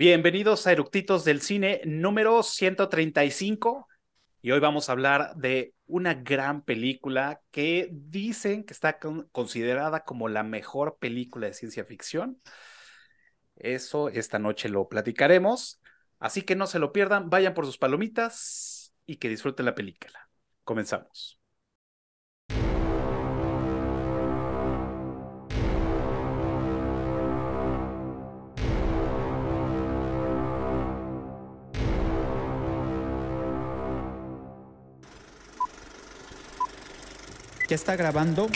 Bienvenidos a Eructitos del Cine número 135 y hoy vamos a hablar de una gran película que dicen que está considerada como la mejor película de ciencia ficción. Eso esta noche lo platicaremos, así que no se lo pierdan, vayan por sus palomitas y que disfruten la película. Comenzamos. ¿Ya está grabando?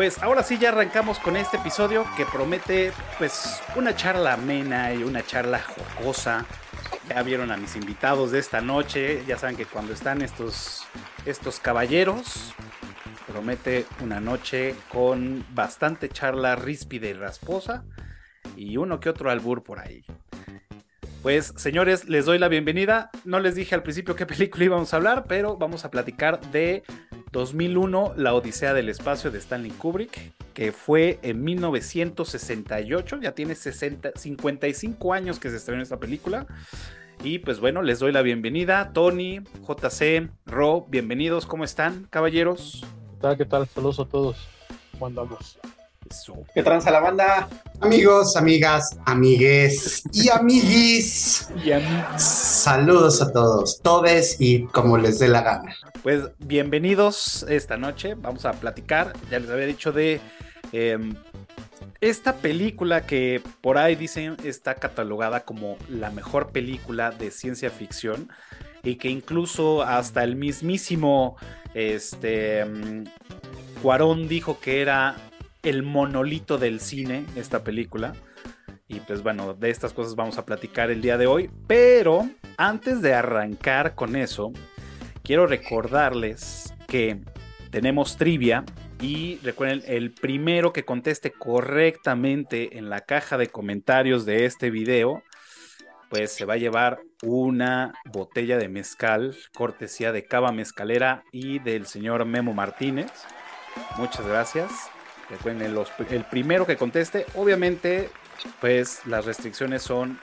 Pues ahora sí ya arrancamos con este episodio que promete pues una charla amena y una charla jocosa. Ya vieron a mis invitados de esta noche, ya saben que cuando están estos, estos caballeros, promete una noche con bastante charla ríspida y rasposa y uno que otro albur por ahí. Pues señores, les doy la bienvenida. No les dije al principio qué película íbamos a hablar, pero vamos a platicar de 2001, La Odisea del Espacio de Stanley Kubrick, que fue en 1968, ya tiene 60, 55 años que se estrenó esta película. Y pues bueno, les doy la bienvenida. Tony, JC, Ro, bienvenidos, ¿cómo están, caballeros? ¿Qué tal? ¿Qué tal? Saludos a todos. ¿Cómo andamos? ¿Qué tranza la banda? Amigos, amigas, amigues y amiguis. y amiguis. Saludos a todos, todes y como les dé la gana. Pues bienvenidos esta noche. Vamos a platicar. Ya les había dicho de eh, esta película que por ahí dicen está catalogada como la mejor película de ciencia ficción y que incluso hasta el mismísimo este Cuarón dijo que era el monolito del cine, esta película. Y pues bueno, de estas cosas vamos a platicar el día de hoy. Pero antes de arrancar con eso, quiero recordarles que tenemos trivia. Y recuerden, el primero que conteste correctamente en la caja de comentarios de este video, pues se va a llevar una botella de mezcal, cortesía de Cava Mezcalera y del señor Memo Martínez. Muchas gracias. Recuerden, el, primero que conteste, obviamente, pues las restricciones son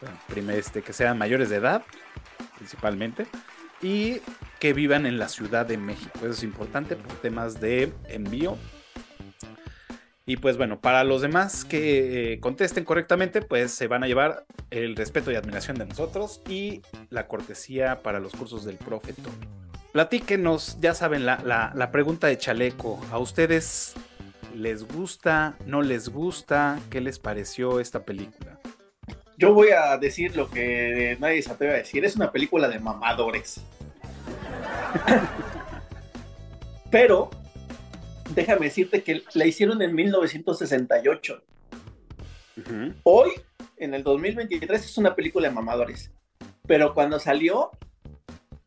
bueno, este, que sean mayores de edad, principalmente, y que vivan en la Ciudad de México. Eso es importante por temas de envío. Y pues bueno, para los demás que eh, contesten correctamente, pues se van a llevar el respeto y admiración de nosotros y la cortesía para los cursos del profe Tony. Platíquenos, ya saben, la, la pregunta de chaleco. ¿A ustedes les gusta, no les gusta, qué les pareció esta película. Yo voy a decir lo que nadie se atreve a decir, es una película de mamadores. Pero déjame decirte que la hicieron en 1968. Uh -huh. Hoy, en el 2023, es una película de mamadores. Pero cuando salió,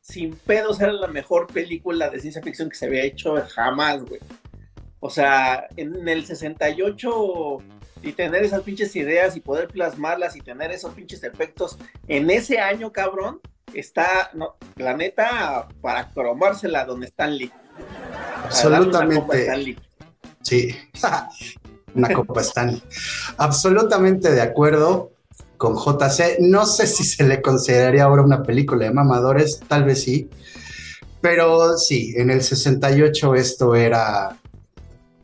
sin pedos era la mejor película de ciencia ficción que se había hecho jamás, güey. O sea, en el 68 y tener esas pinches ideas y poder plasmarlas y tener esos pinches efectos en ese año, cabrón, está, no, la neta, para cromársela donde están Lee. Absolutamente. Stanley. Sí, una copa Stanley. Absolutamente de acuerdo con JC. No sé si se le consideraría ahora una película de mamadores, tal vez sí. Pero sí, en el 68 esto era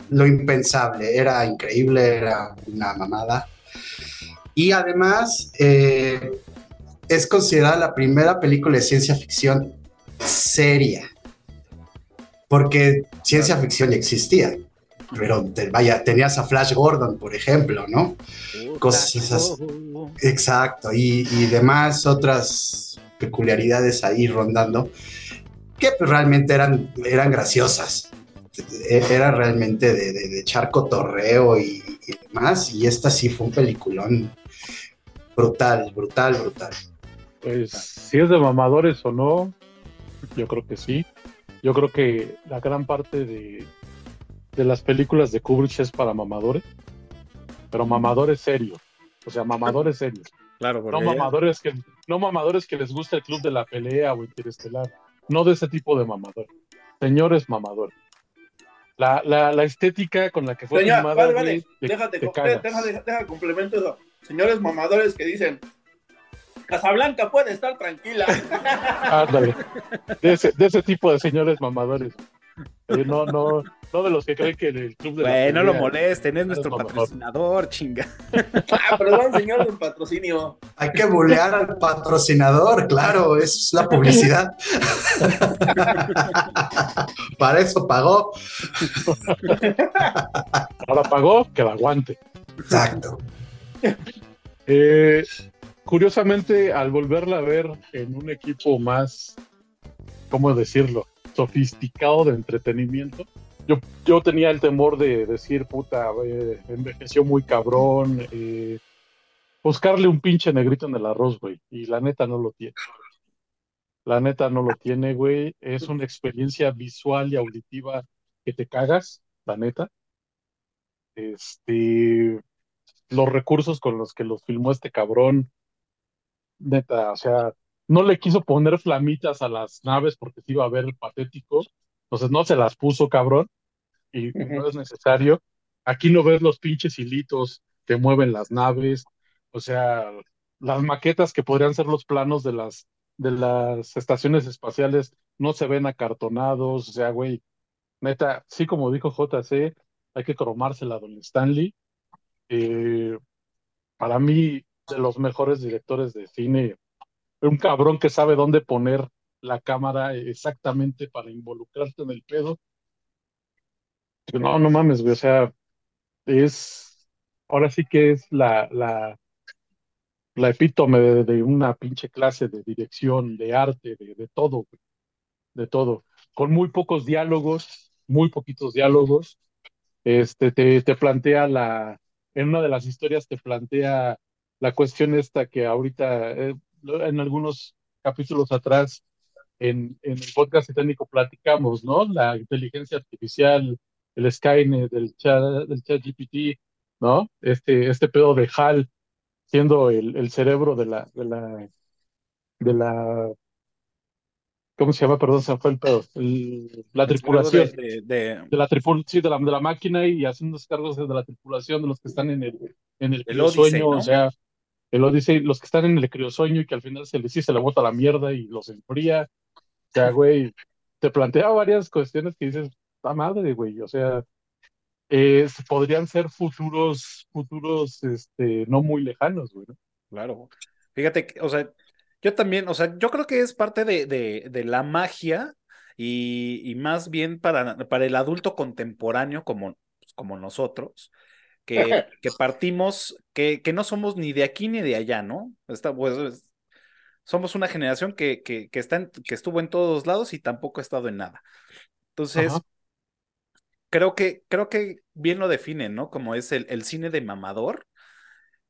lo impensable, era increíble, era una mamada. Y además eh, es considerada la primera película de ciencia ficción seria, porque ciencia ficción ya existía. Pero te, vaya, tenías a Flash Gordon, por ejemplo, ¿no? Cosas esas. Exacto, y, y demás otras peculiaridades ahí rondando que pues, realmente eran, eran graciosas era realmente de, de, de echar cotorreo y, y, demás, y esta sí fue un peliculón brutal, brutal, brutal. Pues si es de mamadores o no, yo creo que sí. Yo creo que la gran parte de, de las películas de Kubrick es para mamadores, pero mamadores serios. O sea, mamadores serios. Claro, no mamadores que no mamadores que les gusta el club de la pelea o interestelar. No de ese tipo de mamadores. Señores mamadores. La, la, la estética con la que fue Señor, filmada. Vale, vale. déjate, deja, complemento eso. Señores mamadores que dicen, Casablanca puede estar tranquila. Ándale. De ese, de ese tipo de señores mamadores. Eh, no, no, no de los que creen que el club de Güey, no lo molesten, es nuestro patrocinador, chinga. Ah, perdón, señor del patrocinio. Hay que bulear al patrocinador, claro, es la publicidad. Para eso pagó. Ahora pagó, que la aguante. Exacto. Eh, curiosamente, al volverla a ver en un equipo más, ¿cómo decirlo? Sofisticado de entretenimiento, yo, yo tenía el temor de decir, puta, eh, envejeció muy cabrón, eh, buscarle un pinche negrito en el arroz, güey, y la neta no lo tiene. La neta no lo tiene, güey. Es una experiencia visual y auditiva que te cagas, la neta. Este, los recursos con los que los filmó este cabrón, neta, o sea, no le quiso poner flamitas a las naves porque se iba a ver patético, entonces no se las puso, cabrón, y no es necesario. Aquí no ves los pinches hilitos que mueven las naves, o sea, las maquetas que podrían ser los planos de las, de las estaciones espaciales no se ven acartonados, o sea, güey, neta, sí como dijo JC, hay que cromársela a Don Stanley. Eh, para mí, de los mejores directores de cine, un cabrón que sabe dónde poner la cámara exactamente para involucrarte en el pedo. No, no mames, güey, o sea, es, ahora sí que es la, la, la epítome de, una pinche clase de dirección, de arte, de, de todo, de todo, con muy pocos diálogos, muy poquitos diálogos, este, te, te plantea la, en una de las historias te plantea la cuestión esta que ahorita, eh, en algunos capítulos atrás, en, en el podcast técnico platicamos, ¿no? La inteligencia artificial, el Skynet, del chat, del chat GPT, ¿no? Este, este pedo de HAL siendo el, el cerebro de la, de la, de la ¿Cómo se llama? Perdón, se fue el pedo. la tripulación. De, de, la sí, de la, de la máquina y haciendo cargos de la tripulación, de los que están en el, en el, criosueño, o sea, el dice los que están en el criosueño y que al final se les sí, se le bota la mierda y los enfría. O sea, güey, te plantea varias cuestiones que dices, la madre, güey, o sea, eh, podrían ser futuros, futuros, este, no muy lejanos, güey. Claro. Fíjate, o sea, yo también, o sea, yo creo que es parte de, de, la magia y, más bien para, para el adulto contemporáneo como, como nosotros, que, que partimos, que, que, no somos ni de aquí ni de allá, ¿no? Está, pues, somos una generación que, que, que, está que estuvo en todos lados y tampoco ha estado en nada. Entonces, creo que, creo que bien lo definen, ¿no? Como es el, el cine de mamador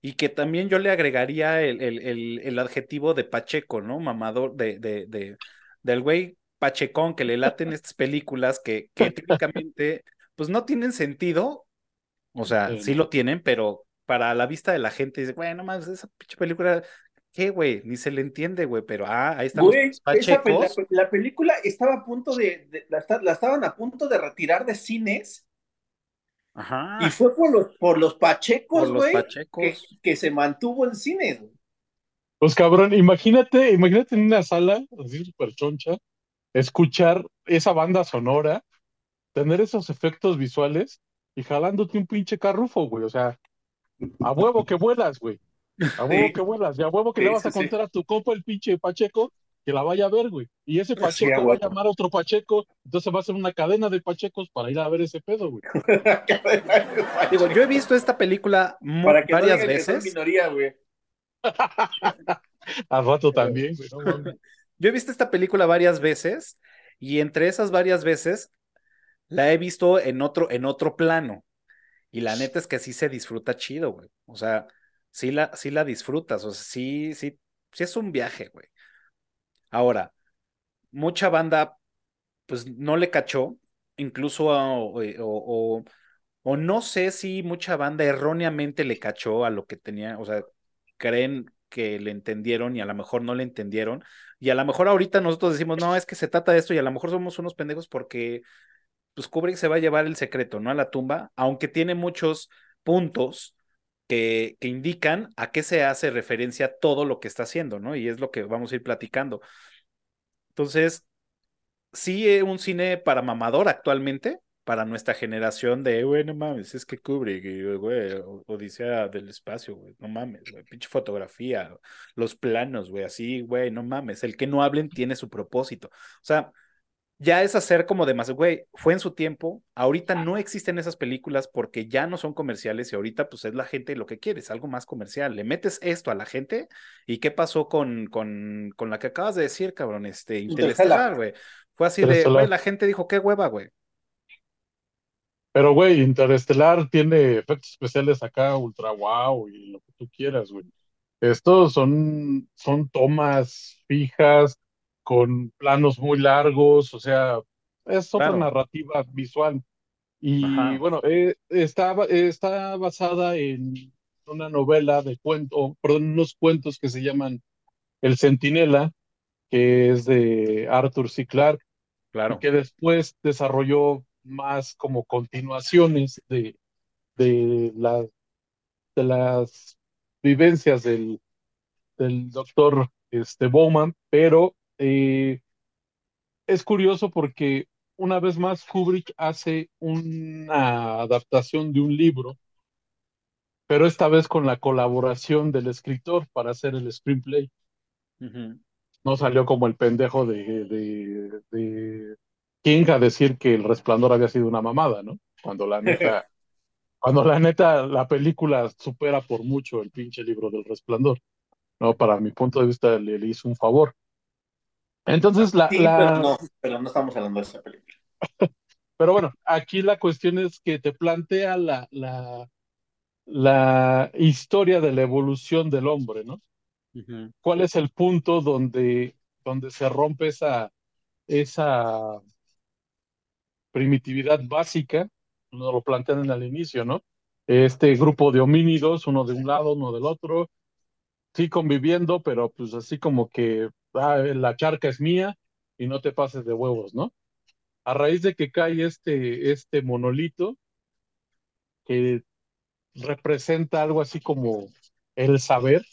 y que también yo le agregaría el, el, el, adjetivo de Pacheco, ¿no? Mamador de, de, de, del güey Pachecón que le laten estas películas que, que típicamente pues no tienen sentido, o sea, sí, lo tienen, pero para la vista de la gente dice, bueno, más esa pinche película, ¿qué, güey? Ni se le entiende, güey, pero ah, ahí estamos. Güey, la, película estaba a punto de, la, la, estaban a punto de retirar de cines y fue por los, por los pachecos, güey, que, que, se mantuvo en cine. Pues cabrón, imagínate, imagínate en una sala así súper choncha, escuchar esa banda sonora, tener esos efectos visuales y jalándote un pinche carrufo, güey. O sea, a huevo que vuelas, güey. A huevo que vuelas, y a huevo que le vas a contar a tu copa el pinche Pacheco que la vaya a ver, güey. Y ese Pacheco va a llamar a otro Pacheco, entonces va a ser una cadena de Pachecos para ir a ver ese pedo, güey. Digo, yo he visto esta película varias veces. Minoría, güey. Al rato también, güey. yo he visto esta película varias veces y entre esas varias veces la he visto en otro, en otro plano. Y la neta es que sí se disfruta chido, güey. O sea, sí la, sí la disfrutas, o sea, sí, sí, sí es un viaje, güey. Ahora, mucha banda pues no le cachó, incluso o, o, no sé si mucha banda erróneamente le cachó a lo que tenía, o sea, creen que le entendieron y a lo mejor no le entendieron. Y a lo mejor ahorita nosotros decimos, no, es que se trata de esto y a lo mejor somos unos pendejos porque pues Kubrick se va a llevar el secreto, ¿no? A la tumba, aunque tiene muchos puntos que, que indican a qué se hace referencia todo lo que está haciendo, ¿no? Y es lo que vamos a ir platicando. Entonces, sí, es un cine para mamador actualmente, para nuestra generación de, güey, no mames, es que Kubrick, güey, Odisea del espacio, güey, no mames, güey, pinche fotografía, los planos, güey, así, güey, no mames, el que no hablen tiene su propósito. O sea, ya es hacer como de más, güey, fue en su tiempo, ahorita no existen esas películas porque ya no son comerciales y ahorita pues es la gente lo que quiere, es algo más comercial. Le metes esto a la gente y qué pasó con, con, con la que acabas de decir, cabrón, este, Interestelar, güey. Fue así de, güey, la gente dijo, qué hueva, güey. Pero, güey, Interestelar tiene efectos especiales acá, ultra wow y lo que tú quieras, güey. Estos son, son tomas fijas, con planos muy largos, o sea, es otra narrativa visual. Y bueno, eh, está, está basada en una novela de cuento, perdón, unos cuentos que se llaman El Centinela, que es de Arthur C. Clarke, claro. que después desarrolló más como continuaciones de, de, de las vivencias del, del doctor este, Bowman, pero eh, es curioso porque una vez más Kubrick hace una adaptación de un libro, pero esta vez con la colaboración del escritor para hacer el screenplay. No salió como el pendejo de, de, de, King a decir que el resplandor había sido una mamada, ¿no? Cuando la neta, cuando la neta, la película supera por mucho el pinche libro del resplandor. No, para mi punto de vista le hizo un favor. Entonces, la, Pero, no, pero no estamos hablando de esa película. pero bueno, aquí la cuestión es que te plantea la, la, la historia de la evolución del hombre, ¿no? ¿Cuál es el punto donde, donde se rompe esa, esa primitividad básica? Nos lo plantean al inicio, ¿no? Este grupo de homínidos, uno de un lado, uno del otro, sí conviviendo, pero pues así como que ah, la charca es mía y no te pases de huevos, ¿no? A raíz de que cae este, este monolito que representa algo así como el saber,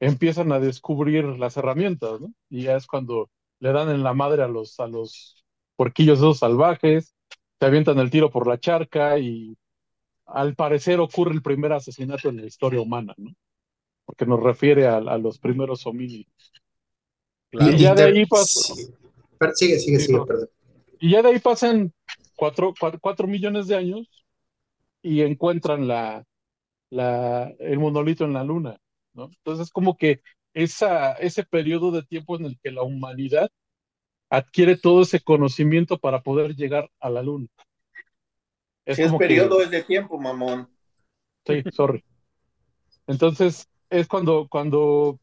empiezan a descubrir las herramientas, ¿no? Y ya es cuando le dan en la madre a los, a los porquillos esos salvajes, se avientan el tiro por la charca y al parecer ocurre el primer asesinato en la historia humana, ¿no? porque nos refiere a, los primeros homínidos. Y ya de ahí pasan. Sigue, sigue, sigue, perdón. Y ya de ahí pasan cuatro, millones de años y encuentran la, la, el monolito en la luna. ¿no? Entonces, como que esa, ese periodo de tiempo en el que la humanidad adquiere todo ese conocimiento para poder llegar a la luna. Es si es periodo, es de tiempo, mamón. Sí, sorry. Entonces, es cuando, cuando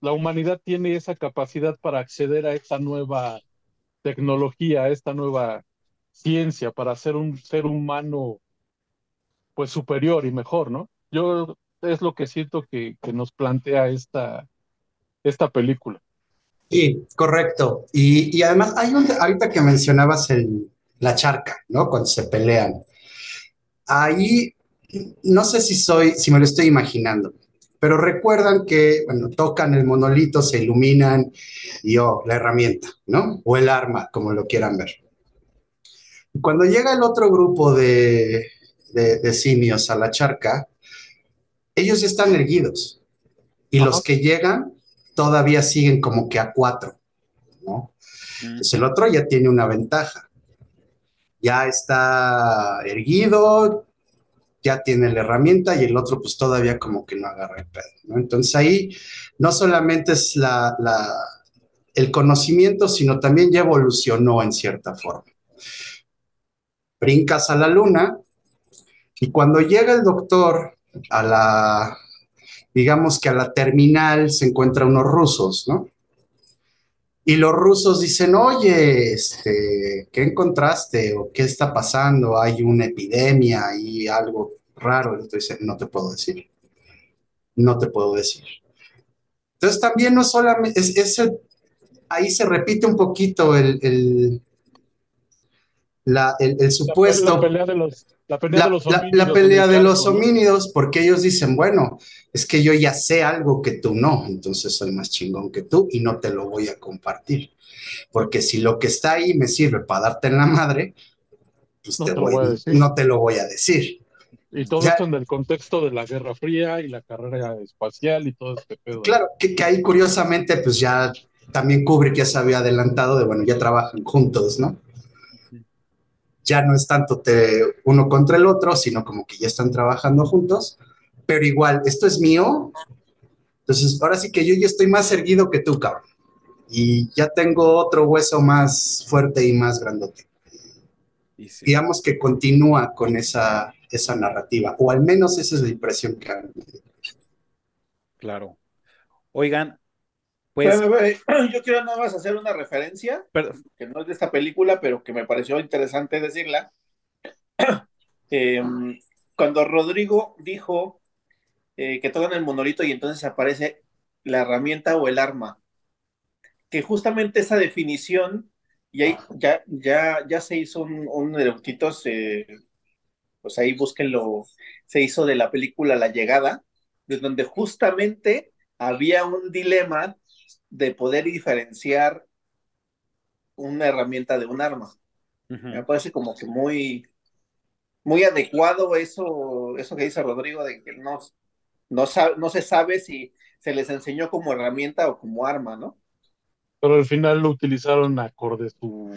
la humanidad tiene esa capacidad para acceder a esta nueva tecnología, a esta nueva ciencia, para ser un ser humano pues superior y mejor, ¿no? Yo es lo que siento que, que nos plantea esta, esta película. Sí, correcto. Y, y además hay un, ahorita que mencionabas el, la charca, ¿no? Cuando se pelean. Ahí, no sé si soy, si me lo estoy imaginando, pero recuerdan que, bueno, tocan el monolito, se iluminan y, oh, la herramienta, ¿no? O el arma, como lo quieran ver. Cuando llega el otro grupo de, de, simios a la charca, ellos están erguidos y los que llegan todavía siguen como que a cuatro, ¿no? Mm. Entonces el otro ya tiene una ventaja. Ya está erguido, ya tiene la herramienta y el otro pues todavía como que no agarra el pedo. Entonces ahí no solamente es la, el conocimiento, sino también ya evolucionó en cierta forma. Brincas a la luna y cuando llega el doctor a la, digamos que a la terminal se encuentra unos rusos, ¿no? Y los rusos dicen, oye, este, ¿qué encontraste? ¿O qué está pasando? ¿Hay una epidemia y algo raro? Entonces, no te puedo decir. No te puedo decir. Entonces, también no solamente, es, ahí se repite un poquito el, la, el, supuesto... La, pelea de los, la pelea de los homínidos. La, pelea de los homínidos, porque ellos dicen, bueno, es que yo ya sé algo que tú no, entonces soy más chingón que tú y no te lo voy a compartir. Porque si lo que está ahí me sirve para darte en la madre, pues no te, no te lo voy a decir. Y todo esto en el contexto de la Guerra Fría y la carrera espacial y todo este pedo. Claro, que, que ahí curiosamente, pues ya también Kubrick ya se había adelantado de, bueno, ya trabajan juntos, ¿no? Ya no es tanto te, uno contra el otro, sino como que ya están trabajando juntos, pero igual, esto es mío, entonces ahora sí que yo ya estoy más erguido que tú, cabrón, y ya tengo otro hueso más fuerte y más grandote. Digamos que continúa con esa, esa narrativa, o al menos esa es la impresión que han. Claro. Oigan, pues. Yo quiero nada más hacer una referencia, que no es de esta película, pero que me pareció interesante decirla. Em, cuando Rodrigo dijo eh, que tocan el monolito y entonces aparece la herramienta o el arma, que justamente esa definición, y ahí ya, ya, ya se hizo un, un eh, pues ahí búsquenlo, se hizo de la película La Llegada, de donde justamente había un dilema de poder diferenciar una herramienta de un arma. Me parece como que muy, muy adecuado eso, eso que dice Rodrigo, de que no, no, no se sabe si se les enseñó como herramienta o como arma, ¿no? Pero al final lo utilizaron acorde su,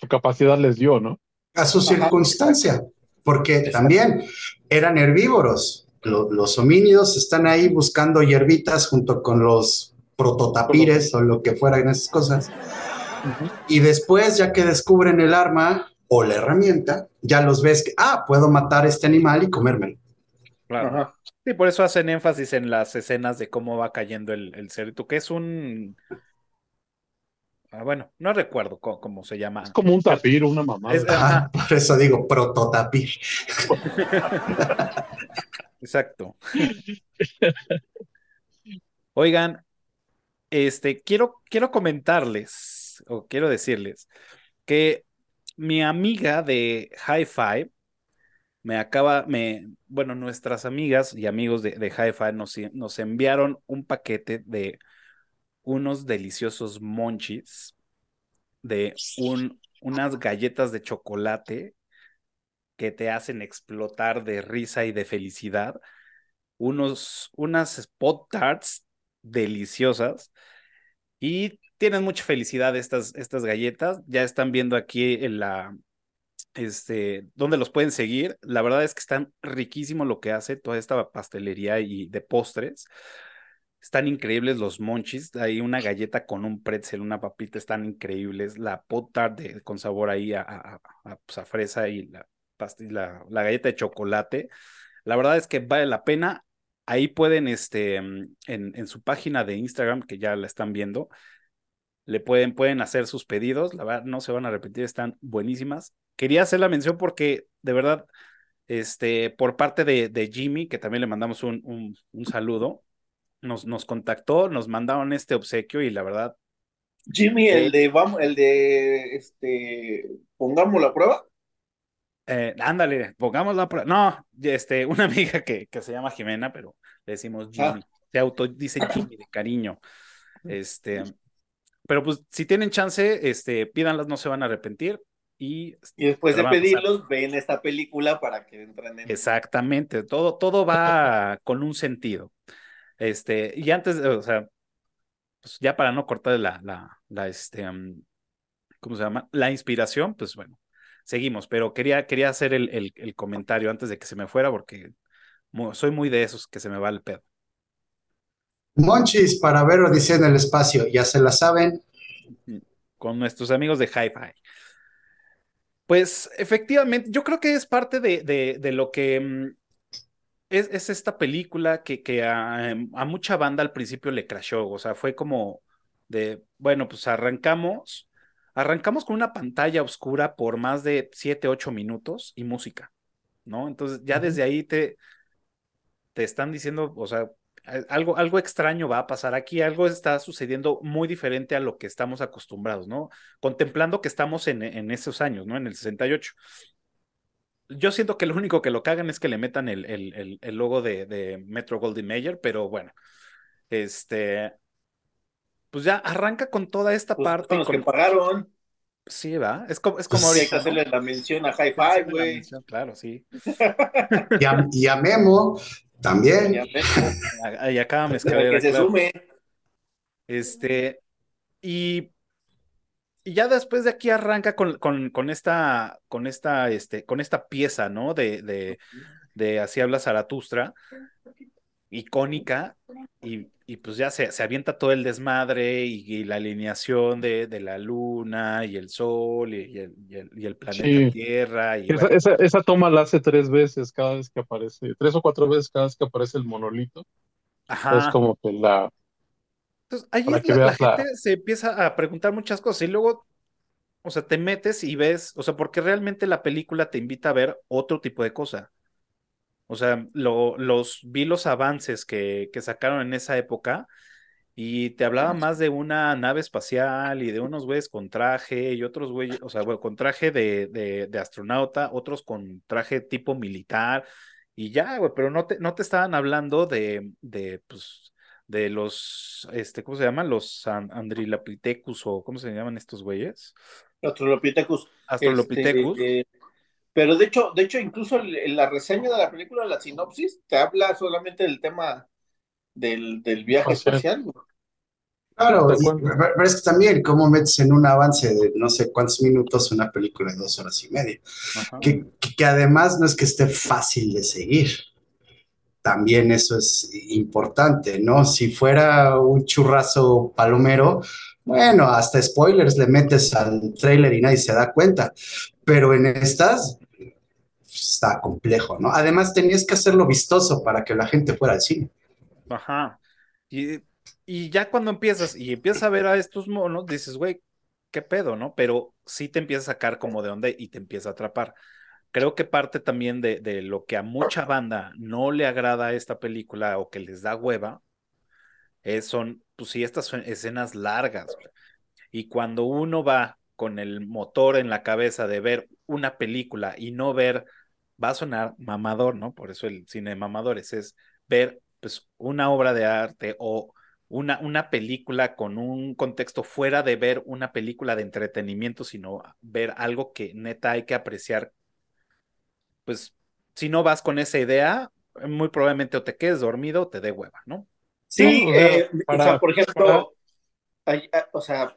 su capacidad les dio, ¿no? A su circunstancia, porque también eran herbívoros. los homínidos están ahí buscando hierbitas junto con los prototapires o lo que fuera en esas cosas. Y después, ya que descubren el arma o la herramienta, ya los ves que, ah, puedo matar a este animal y comérmelo. Claro. Sí, por eso hacen énfasis en las escenas de cómo va cayendo el, el cerdo, que es un bueno, no recuerdo cómo, se llama. Es como un tapir, una mamá. por eso digo prototapir. Exacto. Oigan, este, quiero, quiero comentarles, o quiero decirles, que mi amiga de Hi-Fi me acaba, me, bueno, nuestras amigas y amigos de, de Hi-Fi nos, nos enviaron un paquete de unos deliciosos monchis de un, unas galletas de chocolate que te hacen explotar de risa y de felicidad, unos, unas spot tarts deliciosas y tienen mucha felicidad estas, estas galletas. Ya están viendo aquí en la, este, dónde los pueden seguir. La verdad es que están riquísimo lo que hace toda esta pastelería y de postres. Están increíbles los monchis. Hay una galleta con un pretzel, una papita, están increíbles. La pot con sabor ahí a, a, pues, fresa y la, la, la, galleta de chocolate. La verdad es que vale la pena. Ahí pueden, este, mm, en, en su página de Instagram, que ya la están viendo, le pueden, pueden hacer sus pedidos. La verdad, no se van a repetir, están buenísimas. Quería hacer la mención porque, de verdad, este, por parte de, de Jimmy, que también le mandamos un, un saludo, nos, nos contactó, nos mandaron este obsequio y la verdad. Jimmy, el de vamos, el de este pongamos la prueba. Eh, ándale, pongamos la prueba. No, este, una amiga que, que se llama Jimena, pero le decimos ah. Jimmy. Se auto dice Jimmy de cariño. Este, pero pues si tienen chance, este, pídanlas, no se van a arrepentir. Y, y después de pedirlos, ven esta película para que entren en. Exactamente, todo, todo va con un sentido. Este, y antes, o sea, pues ya para no cortar la, la, la, este, mm, ¿cómo se llama? La inspiración, pues bueno, seguimos, pero quería, quería hacer el, el, el comentario antes de que se me fuera porque soy muy de esos que se me va el pedo. Monchis para ver Odisea en el espacio, ya se la saben. Con nuestros amigos de Hi-Fi. Pues efectivamente, yo creo que es parte de, de, de lo que mm, es, es esta película que, que a, em, a, mucha banda al principio le crashó, o sea, fue como de, bueno, pues arrancamos, arrancamos con una pantalla oscura por más de 7, 8 minutos y música, ¿no? Entonces ya desde ahí te, te están diciendo, o sea, algo, algo extraño va a pasar aquí, algo está sucediendo muy diferente a lo que estamos acostumbrados, ¿no? Contemplando que estamos en, en esos años, ¿no? En el 68. Yo siento que lo único que lo cagan es que le metan el, el, el, logo de, de, Metro Goldwyn Mayer, pero bueno, este, pues ya arranca con toda esta pues parte. Con los con... que pagaron. Sí, va. Es como, es como pues ahorita. hacerle la mención a High Five, güey. Claro, sí. y, a, y a Memo también. Y a Memo. Y acá me Para que se claro. sume. Este, y, y ya después de aquí arranca con, con, con esta, con esta, este, con esta pieza, ¿no? De, de, de Así habla Zaratustra, icónica, y, y pues ya se, se, avienta todo el desmadre y, y la alineación de, de, la luna y el sol y, y el, el, y el, planeta Sí. Tierra. Y, Esa, bueno, esa, esa toma la hace tres veces cada vez que aparece, tres o cuatro veces cada vez que aparece el monolito. ajá. Es como que la, Entonces, ahí para es que la, la la- gente se empieza a preguntar muchas cosas y luego, o sea, te metes y ves, o sea, porque realmente la película te invita a ver otro tipo de cosa. O sea, lo, los vi los avances que, que sacaron en esa época y te hablaba más de una nave espacial y de unos güeyes con traje y otros güeyes, o sea, bueno, con traje de, de, de astronauta, otros con traje tipo militar y ya, güey, pero no te, no te estaban hablando de, de, pues, de los, este, ¿cómo se llaman? Los an- Andrilopithecus o ¿cómo se llaman estos güeyes? Australopithecus. Astrolopithecus. Este, eh, pero de hecho, de hecho, incluso el- la reseña de la película, la sinopsis, te habla solamente del tema del, del viaje Espacial. espacial. Claro, y- pero es que también, ¿cómo metes en un avance de no sé cuántos minutos una película de dos horas y media? Que- que además no es que esté fácil de seguir. También eso es importante, ¿no? Si fuera un churrazo palomero, bueno, hasta spoilers le metes al trailer y nadie se da cuenta. Pero en estas pues, está complejo, ¿no? Además tenías que hacerlo vistoso para que la gente fuera al cine. Ajá. Y, y ya cuando empiezas y empiezas a ver a estos monos, dices, güey, qué pedo, ¿no? Pero sí te empieza a sacar como de onda y te empieza a atrapar. Creo que parte también de, de lo que a mucha banda no le agrada esta película o que les da hueva, son, pues sí, estas escenas largas. Y cuando uno va con el motor en la cabeza de ver una película y no ver, va a sonar mamador, ¿no? Por eso el cine de mamadores es ver pues una obra de arte o una, una película con un contexto fuera de ver una película de entretenimiento, sino ver algo que neta hay que apreciar. Pues si no vas con esa idea, muy probablemente o te quedes dormido o te dé hueva, ¿no? Sí, No, o sea, eh, para- o sea, por ejemplo, hay- ah, o sea,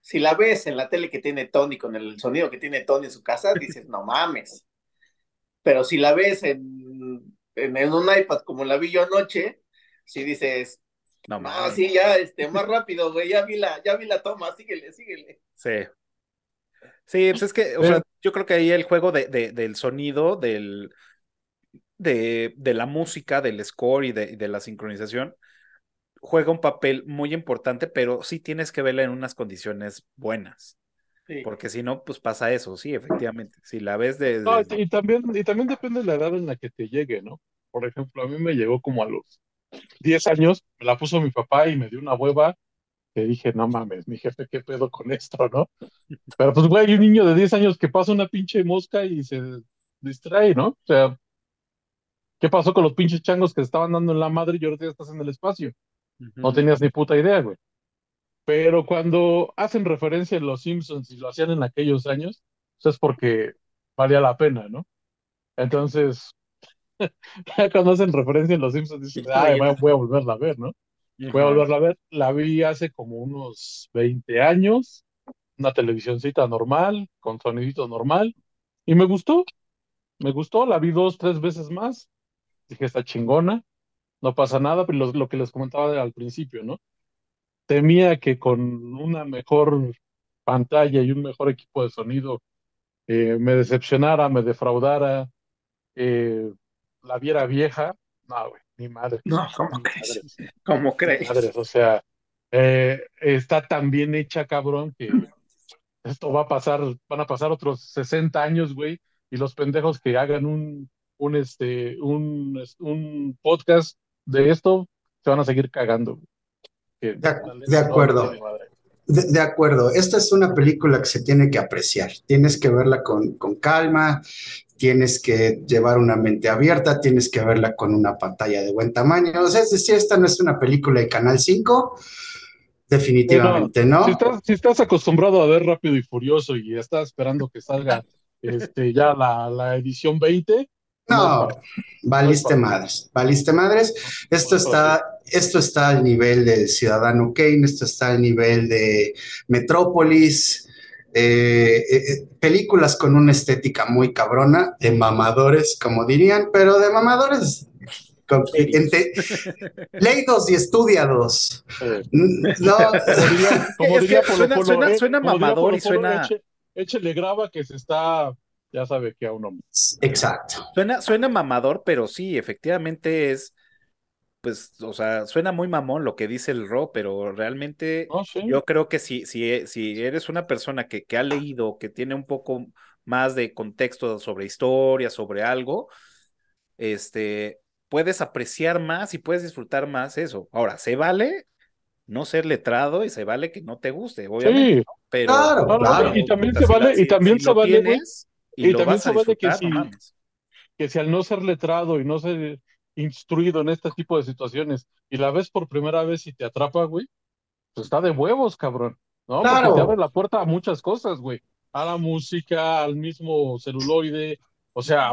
si la ves en la tele que tiene Tony con el sonido que tiene Tony en su casa, dices, no mames. Pero si la ves en, en, en un iPad como la vi yo anoche, si dices, No no, mames. sí, ya, este, más rápido, güey, ya vi la, ya vi la toma, síguele, síguele. Sí. Sí, pues es que, o sea, yo creo que ahí el juego de, de- del sonido, del, de, de la música, del score y de, y de la sincronización, juega un papel muy importante, pero sí tienes que verla en unas condiciones buenas, Sí. porque si no, pues pasa eso, sí, efectivamente. Si la ves de... No, y también, y también depende de la edad en la que te llegue, ¿no? Por ejemplo, a mí me llegó como a los 10 años, me la puso mi papá y me dio una hueva que dije, no mames, mi jefe, ¿qué pedo con esto, no? Pero pues, güey, hay un niño de 10 años que pasa una pinche mosca y se distrae, ¿no? O sea, ¿qué pasó con los pinches changos que estaban dando en la madre y ahora ya estás en el espacio? No tenías ni puta idea, güey. Pero cuando hacen referencia en Los Simpsons y lo hacían en aquellos años, pues es porque valía la pena, ¿no? Entonces, cuando hacen referencia en Los Simpsons, dices, ay, voy a- voy a volverla a ver, ¿no? Voy a volverla a ver. La vi hace como unos 20 años, una televisioncita normal, con sonidito normal, y me gustó, me gustó. La vi dos, tres veces más. Dije, está chingona, no pasa nada, pero lo, lo que les comentaba al principio, ¿no? Temía que con una mejor pantalla y un mejor equipo de sonido eh, me decepcionara, me defraudara, eh, la viera vieja. No, güey, ni madre. No, ¿cómo Ni crees? madres. ¿Cómo crees? Madres, o sea, eh, está tan bien hecha, cabrón, que esto va a pasar, van a pasar otros 60 años, güey, y los pendejos que hagan un, un, este, un, un podcast de esto se van a seguir cagando. de, de, acuerdo. De, acuerdo, esta es una película que se tiene que apreciar, tienes que verla con, con, calma, tienes que llevar una mente abierta, tienes que verla con una pantalla de buen tamaño, o sea, es decir, esta no es una película de Canal 5, definitivamente, ¿no? Si, estás, acostumbrado a ver Rápido y Furioso y estás esperando que salga este, ya la, la edición 20, no, valiste madres, valiste madres. Esto está, esto está al nivel de Ciudadano Kane, esto está al nivel de Metrópolis, eh, eh, eh, películas con una estética muy cabrona, de mamadores, como dirían, pero de mamadores. ley dos y estudia dos. No, como diría, suena, suena, mamador y suena. Échele graba que se está ya sabe que a uno. Exacto. Suena, suena mamador, pero sí, efectivamente es, pues, o sea, suena muy mamón lo que dice el Ro, pero realmente yo creo que si, si, si eres una persona que, que ha leído, que tiene un poco más de contexto sobre historia, sobre algo, este, puedes apreciar más y puedes disfrutar más eso. Ahora, se vale no ser letrado y se vale que no te guste, obviamente. Pero, claro, y también se vale, y también se vale, y, también se vale que si, que si al no ser letrado y no ser instruido en este tipo de situaciones y la ves por primera vez y te atrapa, güey, pues está de huevos, cabrón. ¿no? Porque te abre la puerta a muchas cosas, güey. A la música, al mismo celuloide, o sea,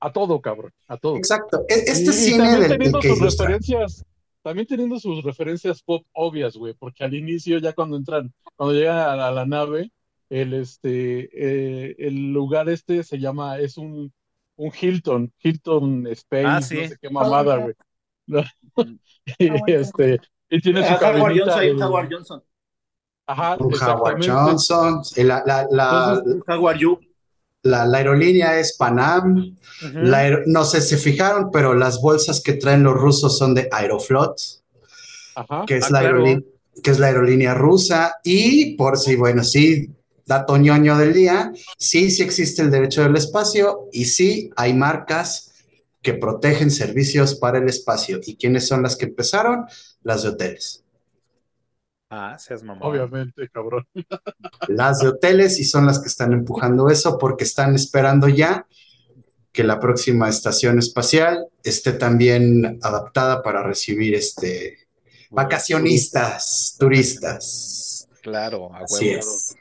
a todo, cabrón, a todo. Exacto. E-, este cine también teniendo sus referencias, también teniendo sus referencias pop obvias, güey, porque al inicio ya cuando entran, cuando llegan a la nave, el, este, eh, el lugar este se llama, es un, un Hilton, Hilton Space, ah, no sé qué mamada, güey. y, ah, este, y tiene su Howard Johnson, Howard Johnson. Ajá, Howard Johnson, la, la, la, Howard you. La, la, aerolínea es Panam. no sé si se fijaron, pero las bolsas que traen los rusos son de Aeroflot, Ajá. Que, es ah, la aerolínea, que es la aerolínea rusa. Y por si, bueno, sí, dato ñoño del día, sí, sí existe el derecho del espacio y sí hay marcas que protegen servicios para el espacio. ¿Y quiénes son las que empezaron? Las de hoteles. Ah, seas mamá. Obviamente, cabrón. Las de hoteles y son las que están empujando eso porque están esperando ya que la próxima estación espacial esté también adaptada para recibir este vacacionistas, turistas. Claro, Así es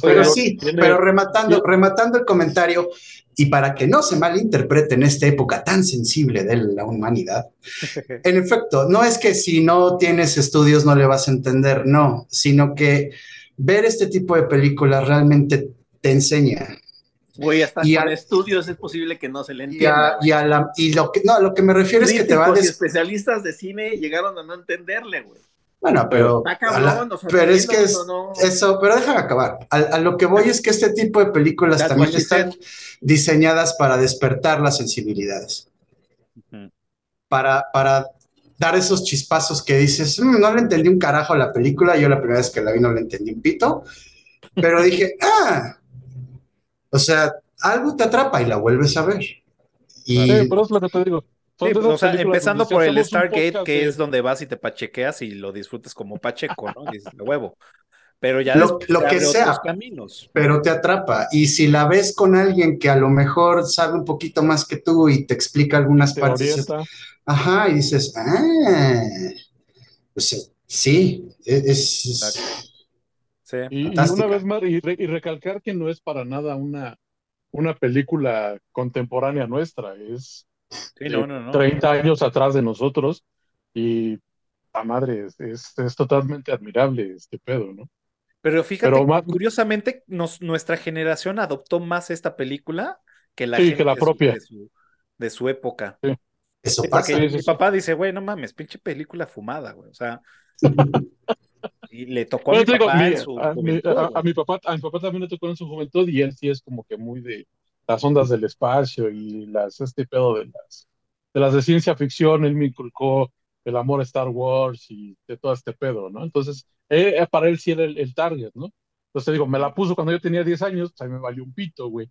pero sí, pero rematando, rematando el comentario, y para que no se malinterprete en esta época tan sensible de la humanidad, en efecto, no es que si no tienes estudios no le vas a entender, no, sino que ver este tipo de películas realmente te enseña. Güey, hasta y con estudios es posible que no se le entienda. Y, y, lo que no, lo que me refiero es que te va a... especialistas de cine llegaron a no entenderle, güey. Bueno, pero, pero es que es, eso, pero déjame acabar. A, lo que voy es que este tipo de películas también están diseñadas para despertar las sensibilidades. para, para dar esos chispazos que dices, mm, no le entendí un carajo a la película, yo la primera vez que la vi no le entendí un pito, pero dije, ah, o sea, algo te atrapa y la vuelves a ver. Y, sí, pero es lo que te digo o sea, empezando por el Stargate, que es donde vas y te pachequeas y lo disfrutas como pacheco, ¿no? Dices, huevo. Pero ya lo, lo que sea, caminos. pero te atrapa. Y si la ves con alguien que a lo mejor sabe un poquito más que tú y te explica algunas partes, ajá, y dices, ah, pues sí, e, es, sí. Y, una vez más, y, recalcar que no es para nada una, una película contemporánea nuestra, es 30 años atrás de nosotros y la madre es, es, totalmente admirable este pedo, ¿no? Pero fíjate, curiosamente, nuestra generación adoptó más esta película que la, que la propia. De su, época. Eso pasa. mi papá dice, güey, no mames, pinche película fumada, güey. O sea, y le tocó a mi, papá a, mi, papá a mi papá también le tocó en su juventud y él sí es como que muy de las ondas del espacio y las, este pedo de las, de las de ciencia ficción, él me inculcó el amor a Star Wars y de todo este pedo, ¿no? Entonces, eh, eh, para él sí era el, target, ¿no? Entonces digo, me la puso cuando yo tenía 10 años, pues ahí me valió un pito, güey,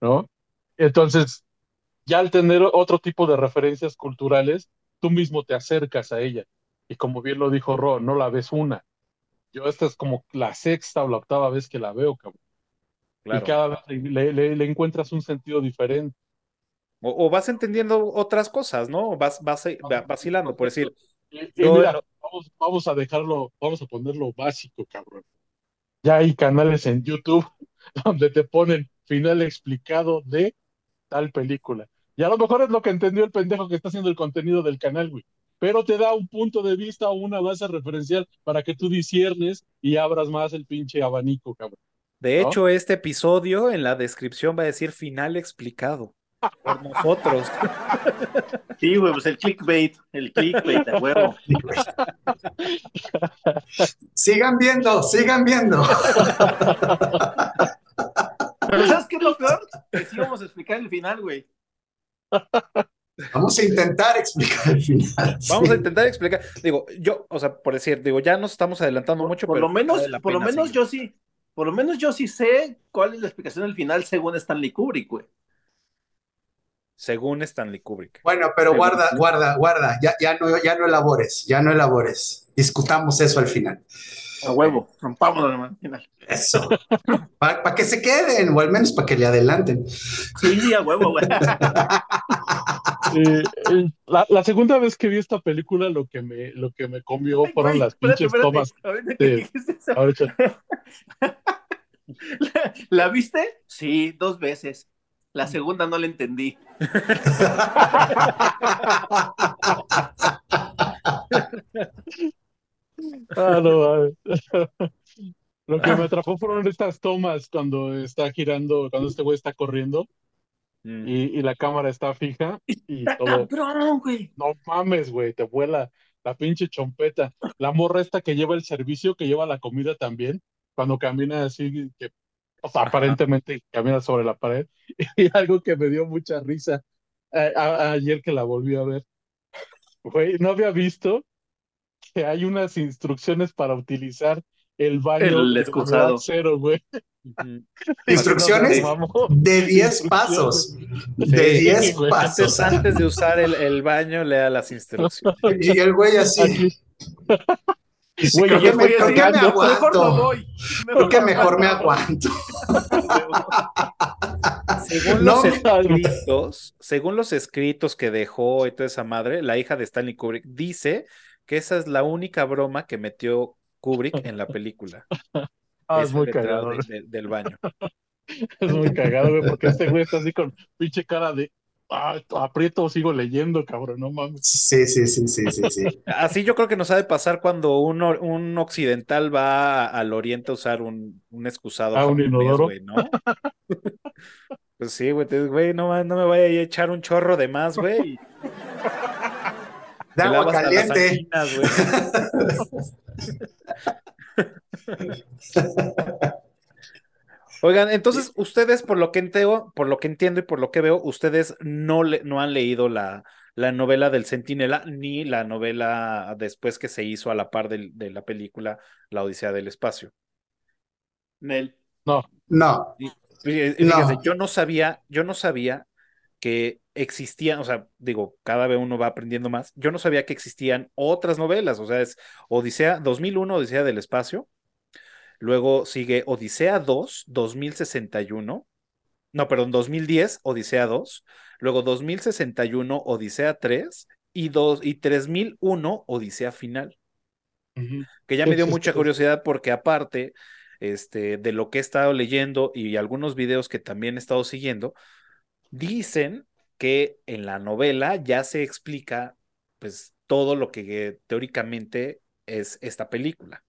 ¿no? Entonces, ya al tener otro tipo de referencias culturales, tú mismo te acercas a ella. Y como bien lo dijo Ro, no la ves una. Yo esta es como la sexta o la octava vez que la veo, cabrón. Y cada vez le, le, encuentras un sentido diferente. O, vas entendiendo otras cosas, ¿no? Vas, vas vacilando, por decir. vamos, vamos a dejarlo, vamos a ponerlo básico, cabrón. Ya hay canales en YouTube donde te ponen final explicado de tal película. Y a lo mejor es lo que entendió el pendejo que está haciendo el contenido del canal, güey. Pero te da un punto de vista o una base referencial para que tú disiernes y abras más el pinche abanico, cabrón. De hecho, este episodio en la descripción va a decir final explicado por nosotros. Sí, güey, pues el clickbait, el clickbait, de huevo. Sigan viendo, sigan viendo. Pero ¿sabes qué es lo peor? Que sí vamos a explicar el final, güey. Vamos a intentar explicar el final. Vamos a intentar explicar. Digo, yo, o sea, por decir, digo, ya nos estamos adelantando mucho. Por lo menos, por lo menos yo sí, por lo menos yo sí sé cuál es la explicación del final según Stanley Kubrick, güey. Según Stanley Kubrick. Bueno, pero guarda, guarda, guarda, ya, ya, no, ya no elabores, ya no elabores. Discutamos eso al final. A huevo, rompámoslo al final. Eso. Para que se queden, o al menos para que le adelanten. Sí, sí, a huevo, güey. Eh, eh, la, segunda vez que vi esta película, lo que me, lo que me comió fueron las pinches tomas. ¿La viste? Sí, dos veces. La segunda no la entendí. ah, no, Lo que me atrapó fueron estas tomas cuando está girando, cuando este güey está corriendo mm. y, la cámara está fija y todo. güey. No mames, güey, te vuela la pinche chompeta. La morra esta que lleva el servicio, que lleva la comida también, cuando camina así, que o sea, aparentemente camina sobre la pared. Y algo que me dio mucha risa eh, ayer que la volví a ver. Güey, no había visto que hay unas instrucciones para utilizar el baño el excusado. cero, güey. Instrucciones de 10 pasos. De 10 pasos. Antes, de usar el, el, baño, lea las instrucciones. Y el güey así. ¿Por qué me, aguanto? ¿Por qué mejor me aguanto? según, los escritos, según los escritos que dejó y toda esa madre, la hija de Stanley Kubrick dice que esa es la única broma que metió Kubrick en la película. Ah, es muy cagado. del baño. Es muy cagado, güey, porque este güey está así con pinche cara de ah, aprieto, sigo leyendo, cabrón, no mames. Sí, sí, sí, sí, sí, sí. Así yo creo que nos ha de pasar cuando un, un occidental va al oriente a usar un, un excusado. Ah, un inodoro. ¿no? pues sí, güey, güey, no, no me vaya a echar un chorro de más, güey. De agua caliente. Oigan, entonces ustedes, por lo que entiendo, por lo que entiendo y por lo que veo, ustedes no, le, no han leído la, la novela del Centinela ni la novela después que se hizo a la par de, la película La Odisea del Espacio. Nel. No. No. fíjense, yo no sabía, yo no sabía que existían, o sea, digo, cada vez uno va aprendiendo más. Yo no sabía que existían otras novelas, o sea, es Odisea 2001, Odisea del Espacio, Luego sigue Odisea 2, 2061. No, perdón, 2010, Odisea 2. Luego 2061, Odisea 3. Y, dos, y 3001, Odisea Final. Que ya me dio mucha curiosidad porque aparte este, de lo que he estado leyendo y algunos videos que también he estado siguiendo, dicen que en la novela ya se explica pues todo lo que teóricamente es esta película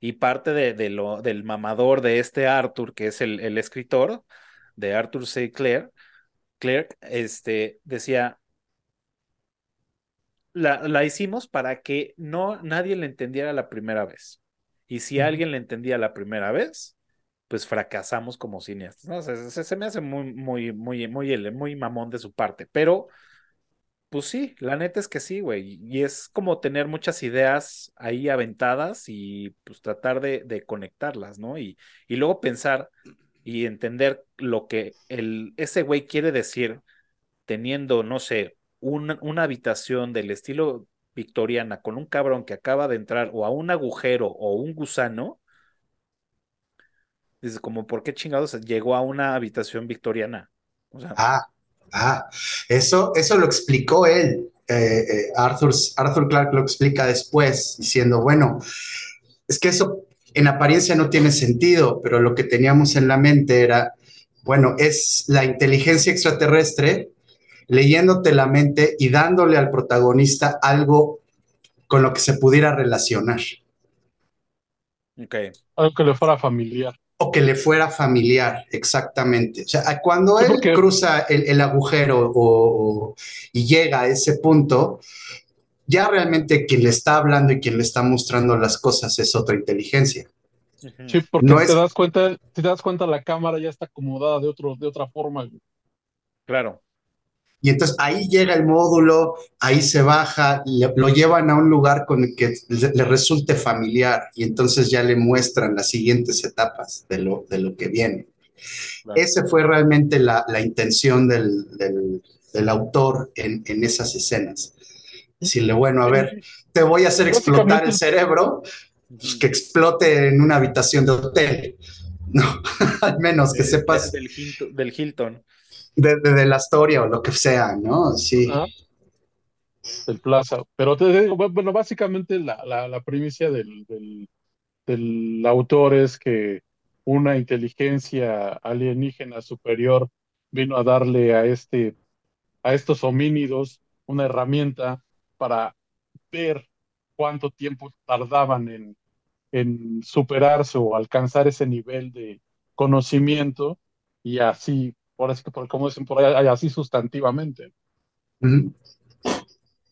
y parte de, lo, del mamador de este Arthur, que es el, el escritor de Arthur C. Clarke, Clarke este, decía, la, la, hicimos para que no nadie le entendiera la primera vez. Y si alguien le entendía la primera vez, pues fracasamos como cineastas. ¿no? se, se, me hace muy, muy, muy, muy, muy mamón de su parte, pero Pues sí, la neta es que sí, güey. Y es como tener muchas ideas ahí aventadas y pues tratar de, conectarlas, ¿no? Y, y luego pensar y entender lo que el, ese güey quiere decir teniendo, no sé, una habitación del estilo victoriana con un cabrón que acaba de entrar o a un agujero o un gusano. Dice, como, ¿por qué chingados llegó a una habitación victoriana? O sea, Ah, ah, eso, eso lo explicó él. Eh, eh, Arthur, Arthur Clarke lo explica después, diciendo, bueno, es que eso en apariencia no tiene sentido, pero lo que teníamos en la mente era, bueno, es la inteligencia extraterrestre leyéndote la mente y dándole al protagonista algo con lo que se pudiera relacionar ok. Algo que le fuera familiar. O que le fuera familiar, exactamente. O sea, cuando él porque- cruza el, el agujero o- o- y llega a ese punto, ya realmente quien le está hablando y quien le está mostrando las cosas es otra inteligencia. Sí, porque No te es- das cuenta, te das cuenta la cámara ya está acomodada de otro, de otra forma. Claro. Y entonces ahí llega el módulo, ahí se baja, le- lo llevan a un lugar con el que le, le resulte familiar y entonces ya le muestran las siguientes etapas de lo, de lo que viene. Claro. Ese fue realmente la, la intención del, del- del autor en, en esas escenas. Decirle, bueno, a ver, te voy a hacer explotar el cerebro, pues, que explote en una habitación de hotel. No, al menos que sepas de- del, del Hilton. De, la historia o lo que sea, ¿no? Sí. Del Plaza. Pero te digo, bueno, básicamente la, la, la primicia del, del, del autor es que una inteligencia alienígena superior vino a darle a este, a estos homínidos una herramienta para ver cuánto tiempo tardaban en, en superarse o alcanzar ese nivel de conocimiento y así, por así que por como dicen por ahí, así sustantivamente.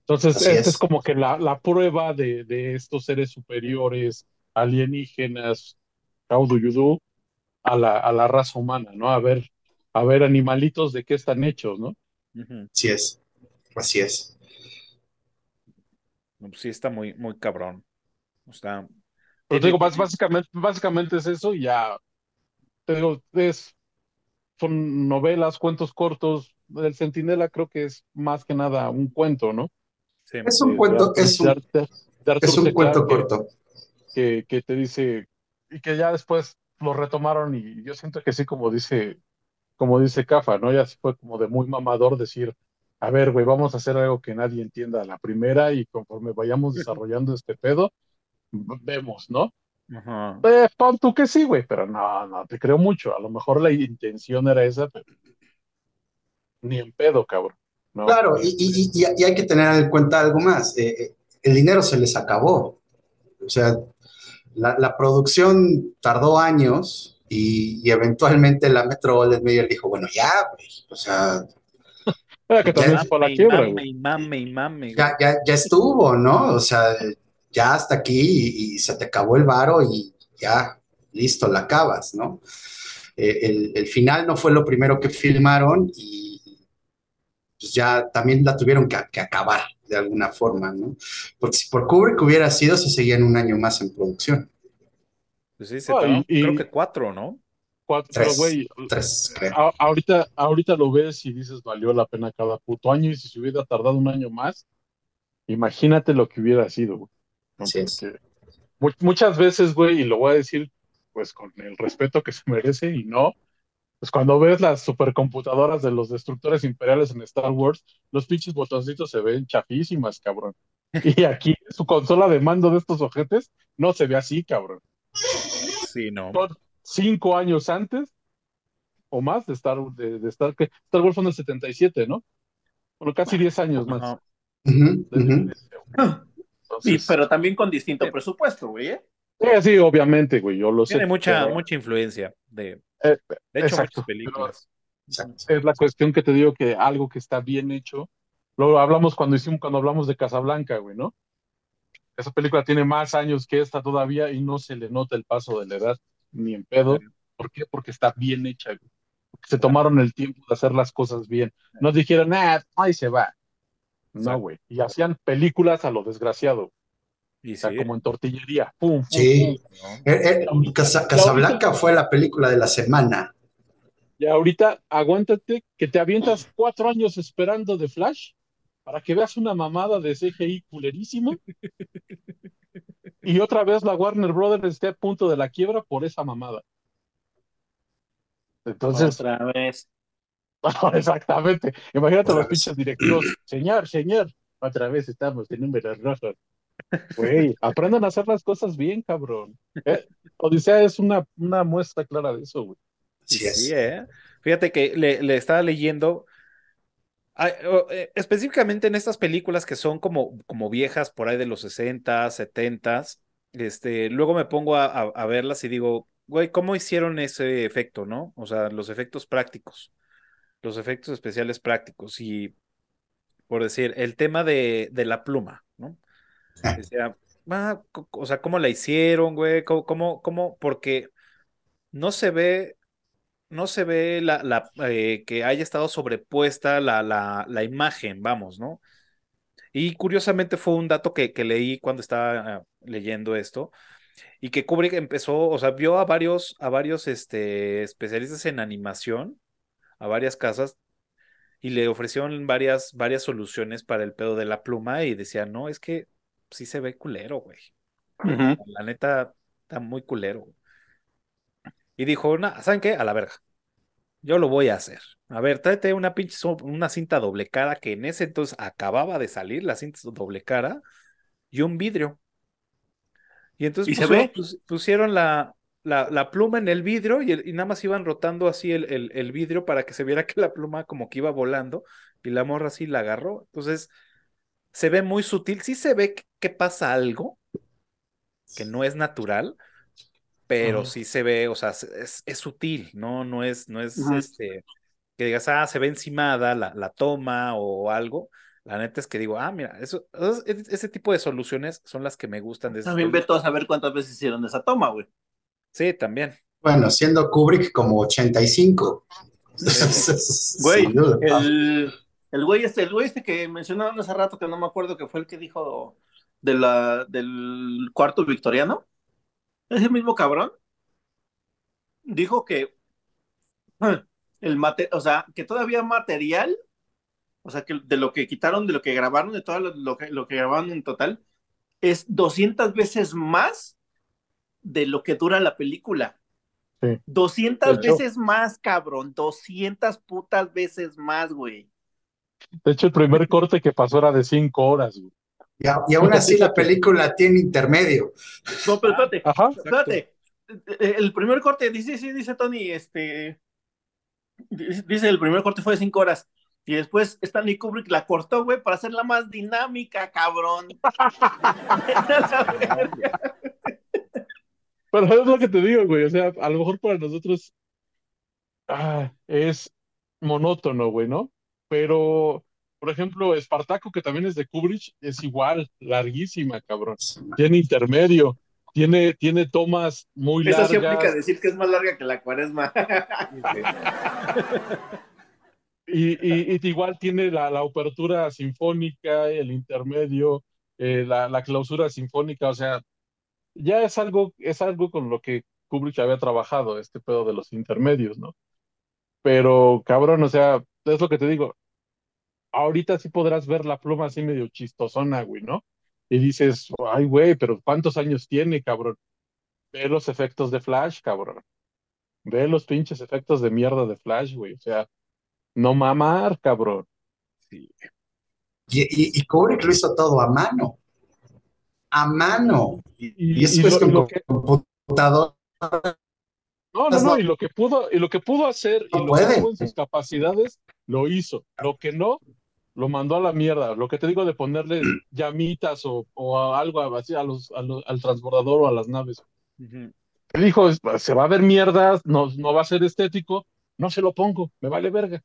Entonces, Así esta es. es. como que la, la prueba de, de estos seres superiores, alienígenas, how do you do, a la, a la raza humana, ¿no? A ver, a ver animalitos de qué están hechos, ¿no? Ujú. Así es. Así es. No, pues sí, está muy, muy cabrón. O sea, Pero te digo, tiene- bás- básicamente, básicamente es eso y ya, te digo, es, son novelas, cuentos cortos. El Centinela creo que es más que nada un cuento, ¿no? sí. Es un De- cuento, de es un, de Arthur- de Arthur es un cuento corto. que, que te dice, y que ya después lo retomaron y yo siento que sí, como dice, como dice Cafa, ¿no? Ya fue como de muy mamador decir, a ver, güey, vamos a hacer algo que nadie entienda a la primera y conforme vayamos desarrollando este pedo, vemos, ¿no? Ajá. Eh, pon tú que sí, güey, pero no, no, te creo mucho. A lo mejor la intención era esa, pero ni en pedo, cabrón. ¿no? Claro, y, y- y- y hay que tener en cuenta algo más. eh, eh, el dinero se les acabó. O sea, la, la producción tardó años y, y eventualmente la Metro Goldwyn Mayer dijo, bueno, ya, güey, o sea, Era que también ya- la Mame y quiebra, mame güey. y mame y mame. ya, ya, ya estuvo, ¿no? O sea, ya hasta aquí y, y se te acabó el varo y ya, listo, la acabas, ¿no? Eh, el, el final no fue lo primero que filmaron y pues ya también la tuvieron que, que acabar de alguna forma, ¿no? Porque si por Kubrick hubiera sido, se seguían un año más en producción. Pues sí, se y- creo y- que cuatro, ¿no? Cuatro, Tres, güey, tres, creo. a- ahorita, ahorita lo ves y dices, valió la pena cada puto año y si se hubiera tardado un año más, imagínate lo que hubiera sido, güey. ¿No? Así es. Porque mu- muchas veces, güey, y lo voy a decir pues con el respeto que se merece y no, pues cuando ves las supercomputadoras de los destructores imperiales en Star Wars, los pinches botoncitos se ven chafísimas, cabrón. Y aquí su consola de mando de estos ojetes no se ve así, cabrón. Sí, no. Cinco años antes o más de Star, de, de Star, que Star Wars fue en el 77, ¿no? Bueno, casi 10 años más. Sí, pero también con distinto Sí. presupuesto, güey, ¿eh? sí, sí, obviamente, güey, yo lo sé. Tiene mucha, pero, mucha influencia de, eh, de hecho, exacto, muchas películas. Exacto. es la cuestión que te digo que algo que está bien hecho, lo hablamos cuando hicimos, cuando hablamos de Casablanca, güey, ¿no? Esa película tiene más años que esta todavía y no se le nota el paso de la edad ni en pedo. ¿Por qué? Porque está bien hecha, güey. Porque se tomaron el tiempo de hacer las cosas bien. No dijeron, ah, ahí se va. No, güey. Y hacían películas a lo desgraciado. Y O sea, sí, como en tortillería. Pum, pum, Sí. pum. Eh, eh, Casa- Casablanca fue la película de la semana. Y ahorita aguántate que te avientas cuatro años esperando de Flash para que veas una mamada de CGI culerísima. Y otra vez la Warner Brothers esté a punto de la quiebra por esa mamada. Entonces, Otra vez. exactamente. Imagínate los pinches directivos. Señor, señor, otra vez estamos en números rojos. Güey, aprendan a hacer las cosas bien, cabrón. Eh, Odisea es una, una muestra clara de eso, güey. Sí, es. ¿eh? Fíjate que le, le estaba leyendo, eh, específicamente en estas películas que son como, como viejas por ahí de los 60, 70, este, luego me pongo a, a- a verlas y digo, güey, ¿cómo hicieron ese efecto, no? O sea, los efectos prácticos, los efectos especiales prácticos y, por decir, el tema de, de la pluma, ¿no? Decía, ah, co- o sea, ¿cómo la hicieron, güey? ¿Cómo, cómo, cómo? Porque no se ve no se ve la, la, eh, que haya estado sobrepuesta la, la, la imagen, vamos, ¿no? Y curiosamente fue un dato que, que leí cuando estaba ah, leyendo esto, y que Kubrick empezó, o sea, vio a varios, a varios este, especialistas en animación, a varias casas, y le ofrecieron varias, varias soluciones para el pedo de la pluma, y decía, no, es que sí se ve culero, güey. La neta, está muy culero. Y dijo, "Nah, ¿saben qué? A la verga. Yo lo voy a hacer. A ver, tráete una pinche una cinta doble cara que en ese entonces acababa de salir, la cinta doble cara, y un vidrio. Y entonces ¿Y se pusieron, ve? pus- pusieron la, la, la pluma en el vidrio y, el- y nada más iban rotando así el, el- el vidrio para que se viera que la pluma como que iba volando y la morra así la agarró. Entonces se ve muy sutil. Sí se ve que, que pasa algo que no es natural, pero Ajá. sí se ve, o sea, es, es sutil, ¿no? No es, no es este, que digas, ah, se ve encimada la, la toma o algo. La neta es que digo, ah, mira, eso, es- es- ese tipo de soluciones son las que me gustan de También películas. veto a saber cuántas veces hicieron esa toma, güey. Sí, también. Bueno, siendo Kubrick como 85. Güey, Sin duda. el, el güey este, el güey este que mencionaron hace rato, que no me acuerdo que fue el que dijo de la, del cuarto victoriano, ese mismo cabrón dijo que el mate, o sea, que todavía material, o sea, que de lo que quitaron, de lo que grabaron, de todo lo, lo que, lo que grabaron en total, es 200 veces más de lo que dura la película. Sí. 200 De hecho- veces más, cabrón. 200 putas veces más, güey. De hecho, el primer corte que pasó era de cinco horas, güey. Y, a- y aún así la película tiene intermedio. No, pero espérate, Ajá. espérate. El primer corte, dice, sí, dice Tony, este. Dice, dice, el primer corte fue de 5 horas. Y después Stanley Kubrick la cortó, güey, para hacerla más dinámica, cabrón. Pero es lo que te digo, güey. O sea, a lo mejor para nosotros ah, es monótono, güey, ¿no? Pero, por ejemplo, Espartaco, que también es de Kubrick, es igual, larguísima, cabrón. Tiene intermedio, tiene, tiene tomas muy Esa sí aplica largas. decir que es más larga que la cuaresma. Y, y- y igual tiene la, la apertura sinfónica, el intermedio, eh, la, la clausura sinfónica, o sea, ya es algo, es algo con lo que Kubrick había trabajado, este pedo de los intermedios, ¿no? Pero, cabrón, o sea, es lo que te digo, ahorita sí podrás ver la pluma así medio chistosona, güey, ¿no? Y dices, ay, güey, pero ¿cuántos años tiene, cabrón? Ve los efectos de Flash, cabrón. Ve los pinches efectos de mierda de Flash, güey, o sea, no mamar, cabrón. Sí. Y, y- y Kubrick lo hizo todo a mano. A mano. Y, Y eso y es lo- con lo que- computador. No, no, no, y lo que pudo, y lo que pudo hacer y lo que tuvo en sus capacidades, lo hizo. Lo que no, lo mandó a la mierda. Lo que te digo de ponerle llamitas o, o a algo así a los, a los- al transbordador o a las naves. Él dijo, "Es- se va a ver mierda, no, no va a ser estético, no se lo pongo, me vale verga.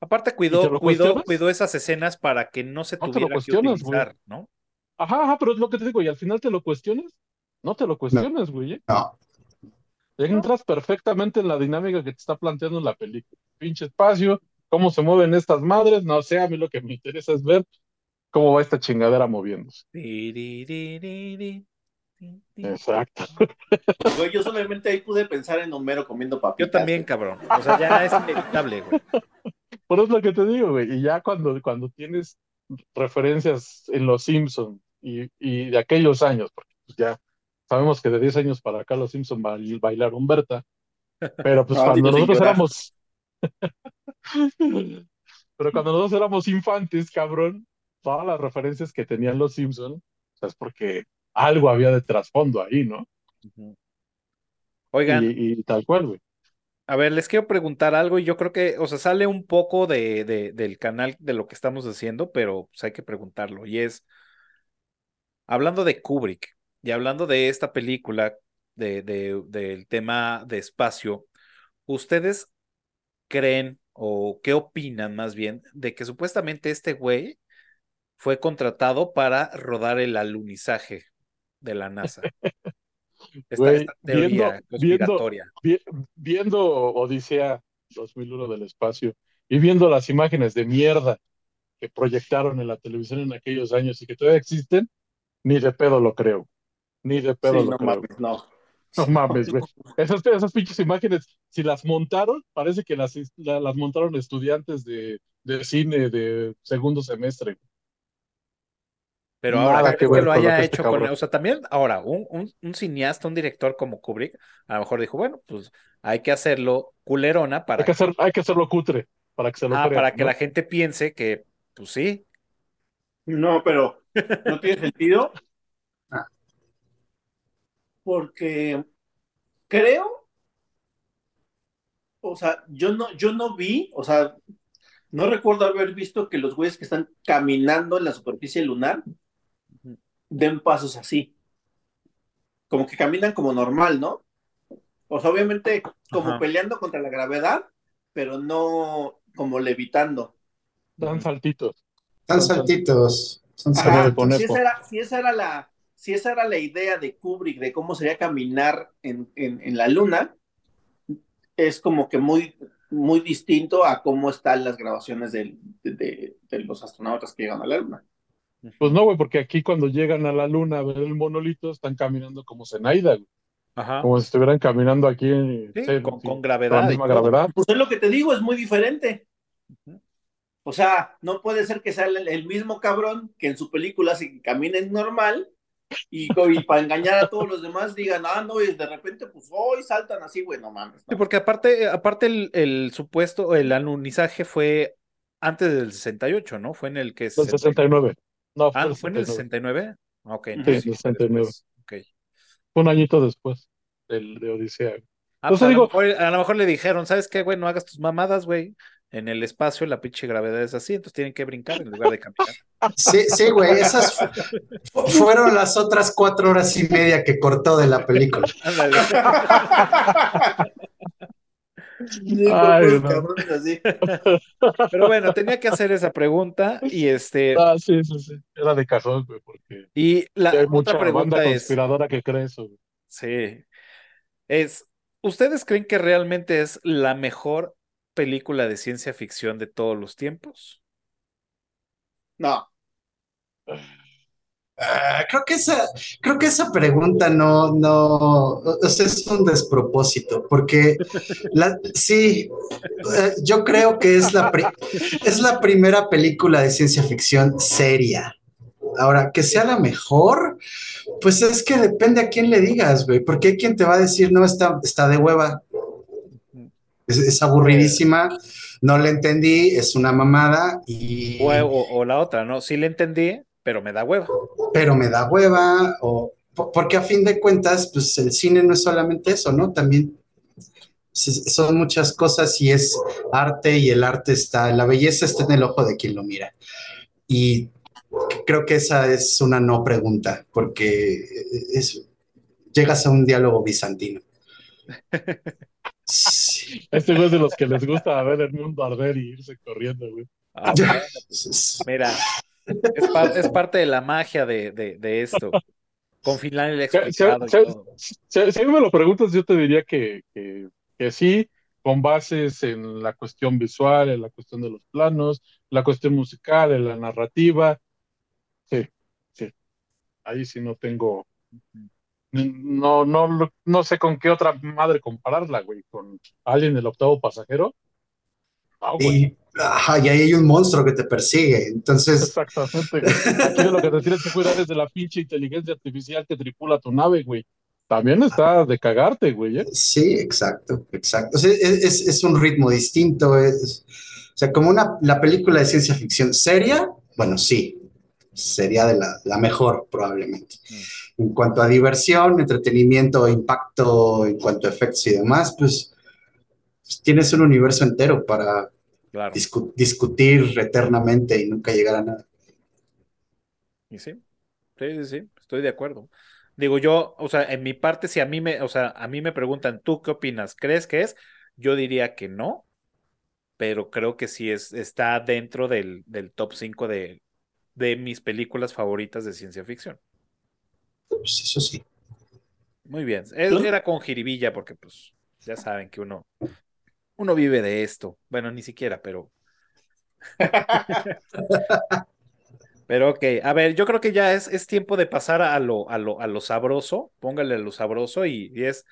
Aparte ¿Y te cuidó, cuidó, cuestionas? cuidó esas escenas para que no se No tuviera que utilizar, ¿no? Ajá, ajá, pero es lo que te digo, y al final te lo cuestionas. No te lo cuestionas, güey. ¿eh? No. Entras perfectamente en la dinámica que te está planteando la película. Pinche espacio, cómo se mueven estas madres, no sé, a mí lo que me interesa es ver cómo va esta chingadera moviéndose. Exacto. Güey, yo solamente ahí pude pensar en Homero comiendo papitas. Yo también, cabrón. O sea, ya es inevitable, güey. Por eso es lo que te digo, güey. Y ya cuando, cuando tienes referencias en Los Simpsons y, y de aquellos años, porque pues ya sabemos que de 10 años para acá Los Simpsons bailaron Humberta, pero pues cuando nosotros éramos... pero cuando nosotros éramos infantes, cabrón, todas las referencias que tenían Los Simpsons, o sea, es porque algo había de trasfondo ahí, ¿no? Oigan. Y, tal cual, güey. A ver, les quiero preguntar algo y yo creo que, o sea, sale un poco de, del canal de lo que estamos haciendo, pero pues hay que preguntarlo. Y es, hablando de Kubrick y hablando de esta película, de, del tema de espacio, ¿ustedes creen o qué opinan más bien de que supuestamente este güey fue contratado para rodar el alunizaje de la NASA. Esta, teoría conspiratoria. Viendo, Odisea 2001 del espacio y viendo las imágenes de mierda que proyectaron en la televisión en aquellos años y que todavía existen, ni de pedo lo creo. Ni de pedo lo no creo. Mames, no. No mames, güey. Esas, esas pinches imágenes, si las montaron, parece que las, las montaron estudiantes de, de cine de segundo semestre. Pero ahora que, que lo haya hecho con, o sea, también, ahora, un, un, un, cineasta, un director como Kubrick, a lo mejor dijo, bueno, pues hay que hacerlo culerona para. Hay que, hacer, hay que hacerlo cutre, para que se lo Ah, para que la gente piense que, pues sí. No, pero no tiene sentido. Porque creo, o sea, yo no, yo no vi, o sea, no recuerdo haber visto que los güeyes que están caminando en la superficie lunar den pasos así. Como que caminan como normal, ¿no? O sea, obviamente como peleando contra la gravedad, pero no como levitando. Dan saltitos. Dan saltitos. Si, esa era, si, esa era, la, si esa era la idea de Kubrick de cómo sería caminar en, en, la luna, es como que muy, muy distinto a cómo están las grabaciones de, de, de los astronautas que llegan a la luna. Pues no, güey, porque aquí cuando llegan a la luna a ver el monolito, están caminando como Zenaida, güey. Ajá. Como si estuvieran caminando aquí con, gravedad. gravedad. Pues es lo que te digo, es muy diferente. O sea, no puede ser que sea el, mismo cabrón que en su película si caminen normal y, para engañar a todos los demás digan, ah, no, y de repente, pues hoy saltan así, güey, no mames. Sí, porque aparte, aparte el, el supuesto, el alunizaje fue antes del 68, ¿no? Fue en el que... El 69. No, fue, ah, ¿fue en el 69? Ok. Sí, 69. Okay. Fue un añito después del, de Odisea. Ah, pues a, digo, lo mejor, a lo mejor le dijeron, ¿sabes qué, güey? No hagas tus mamadas, güey. En el espacio la pinche gravedad es así, entonces tienen que brincar en lugar de caminar. Sí, sí, güey, esas fueron las otras cuatro horas y media que cortó de la película. Pero bueno, tenía que hacer esa pregunta y este. Ah, sí, sí, sí. Era de cajón, güey, porque. Y la hay mucha pregunta banda conspiradora que cree eso. Sí. Es. ¿Ustedes creen que realmente es la mejor película de ciencia ficción de todos los tiempos? No. Ah, creo que esa, creo que esa pregunta no, no, es un despropósito, porque la, sí, eh, yo creo que es la, es la primera película de ciencia ficción seria. Ahora, que sea la mejor, pues es que depende a quién le digas, güey, porque hay quien te va a decir, no, está, está de hueva, es, aburridísima, no le entendí, es una mamada y... O, o, la otra, ¿no? Sí le entendí, pero me da hueva. Pero me da hueva, o porque a fin de cuentas, pues el cine no es solamente eso, ¿no? También son muchas cosas y es arte y el arte está, la belleza está en el ojo de quien lo mira. Y creo que esa es una no pregunta, porque es, llegas a un diálogo bizantino. Este es de los que les gusta ver el mundo arder y irse corriendo, güey. Ah, mira, es, parte de la magia de, de, esto. Con final el explicado. Si, me lo preguntas, yo te diría que, que, sí, con bases en la cuestión visual, en la cuestión de los planos, la cuestión musical, en la narrativa, ahí sí no tengo, no, no, no sé con qué otra madre compararla, güey, con alguien el octavo pasajero. Ah, y, ahí hay un monstruo que te persigue, entonces... Exactamente, Aquí lo que te tienes que cuidar es de la pinche inteligencia artificial que tripula tu nave, güey. También está de cagarte, güey. ¿eh? Sí, exacto, exacto. es, es, un ritmo distinto. Es, o sea, como una, la película de ciencia ficción seria, bueno, sí, sería de la, la mejor probablemente. Mm. En cuanto a diversión, entretenimiento, impacto, en cuanto a efectos y demás, pues, pues tienes un universo entero para discutir eternamente y nunca llegar a nada. Y sí, sí, sí, sí, estoy de acuerdo. Digo yo, o sea, en mi parte, si a mí me, o sea, a mí me preguntan, ¿tú qué opinas? ¿Crees que es? Yo diría que no, pero creo que sí es, está dentro del, del top 5 de, de mis películas favoritas de ciencia ficción. Pues eso sí. Muy bien. Era con jiribilla porque pues ya saben que uno, uno vive de esto. Bueno, ni siquiera, pero... Pero ok, a ver, yo creo que ya es, es tiempo de pasar a lo, a, lo, a lo sabroso, póngale a lo sabroso y, es,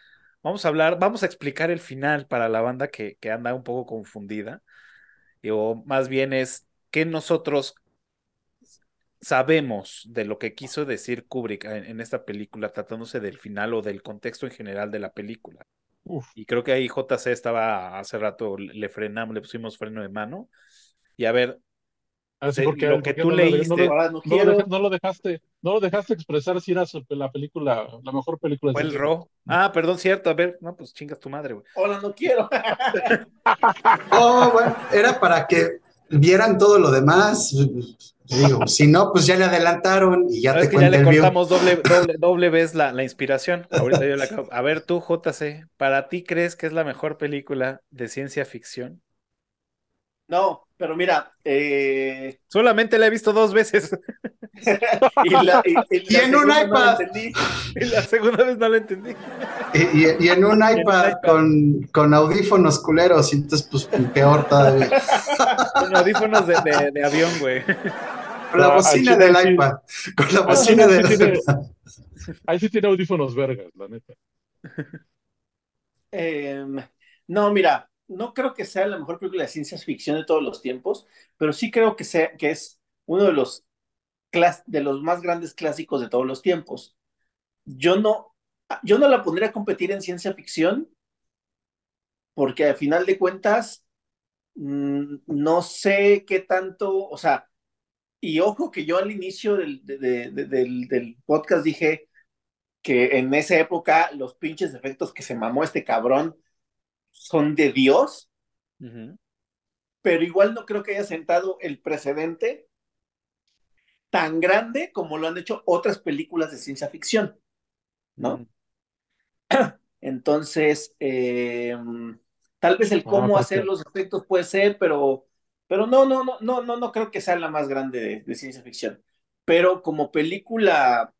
vamos a hablar, vamos a explicar el final para la banda que, que anda un poco confundida, o más bien es que nosotros sabemos de lo que quiso decir Kubrick en, esta película, tratándose del final o del contexto en general de la película. Y creo que ahí JC estaba hace rato, le frenamos, le pusimos freno de mano. Y a ver, Ah, porque, lo que tú leíste. No, lo, dejaste, no lo dejaste expresar si era la película, la mejor película. Fue el Ro. Ah, perdón, cierto. A ver, no, pues chingas tu madre, güey. Hola, no quiero. oh, bueno, era para que vieran todo lo demás. Digo, si no, pues ya le adelantaron y ya te que ya le cortamos doble, doble, doble, vez la, la inspiración. Ahorita yo la acabo. A ver, tú, JC, ¿para ti crees que es la mejor película de ciencia ficción? No, pero mira, eh... solamente la he visto dos veces. y, la, y, en un iPad. y la segunda vez no la entendí. Y, en un iPad, Con, con, audífonos culeros, y entonces, pues peor todavía. con audífonos de, de, avión, güey. Con la bocina del iPad. Con la bocina del iPad. Ahí sí tiene audífonos vergas, la neta. Eh, no, mira, no creo que sea la mejor película de ciencia ficción de todos los tiempos, pero sí creo que, sea, que es uno de los, de los más grandes clásicos de todos los tiempos. Yo no, yo no la pondría a competir en ciencia ficción porque al final de cuentas mm, no sé qué tanto, o sea, y ojo que yo al inicio del, del, del podcast dije que en esa época los pinches efectos que se mamó este cabrón son de Dios, pero igual no creo que haya sentado el precedente tan grande como lo han hecho otras películas de ciencia ficción, ¿no? Entonces, em, tal vez el ah, cómo pues hacer los efectos puede ser, pero, pero no, no, no, no, no, no creo que sea la más grande de, de ciencia ficción. Pero como película,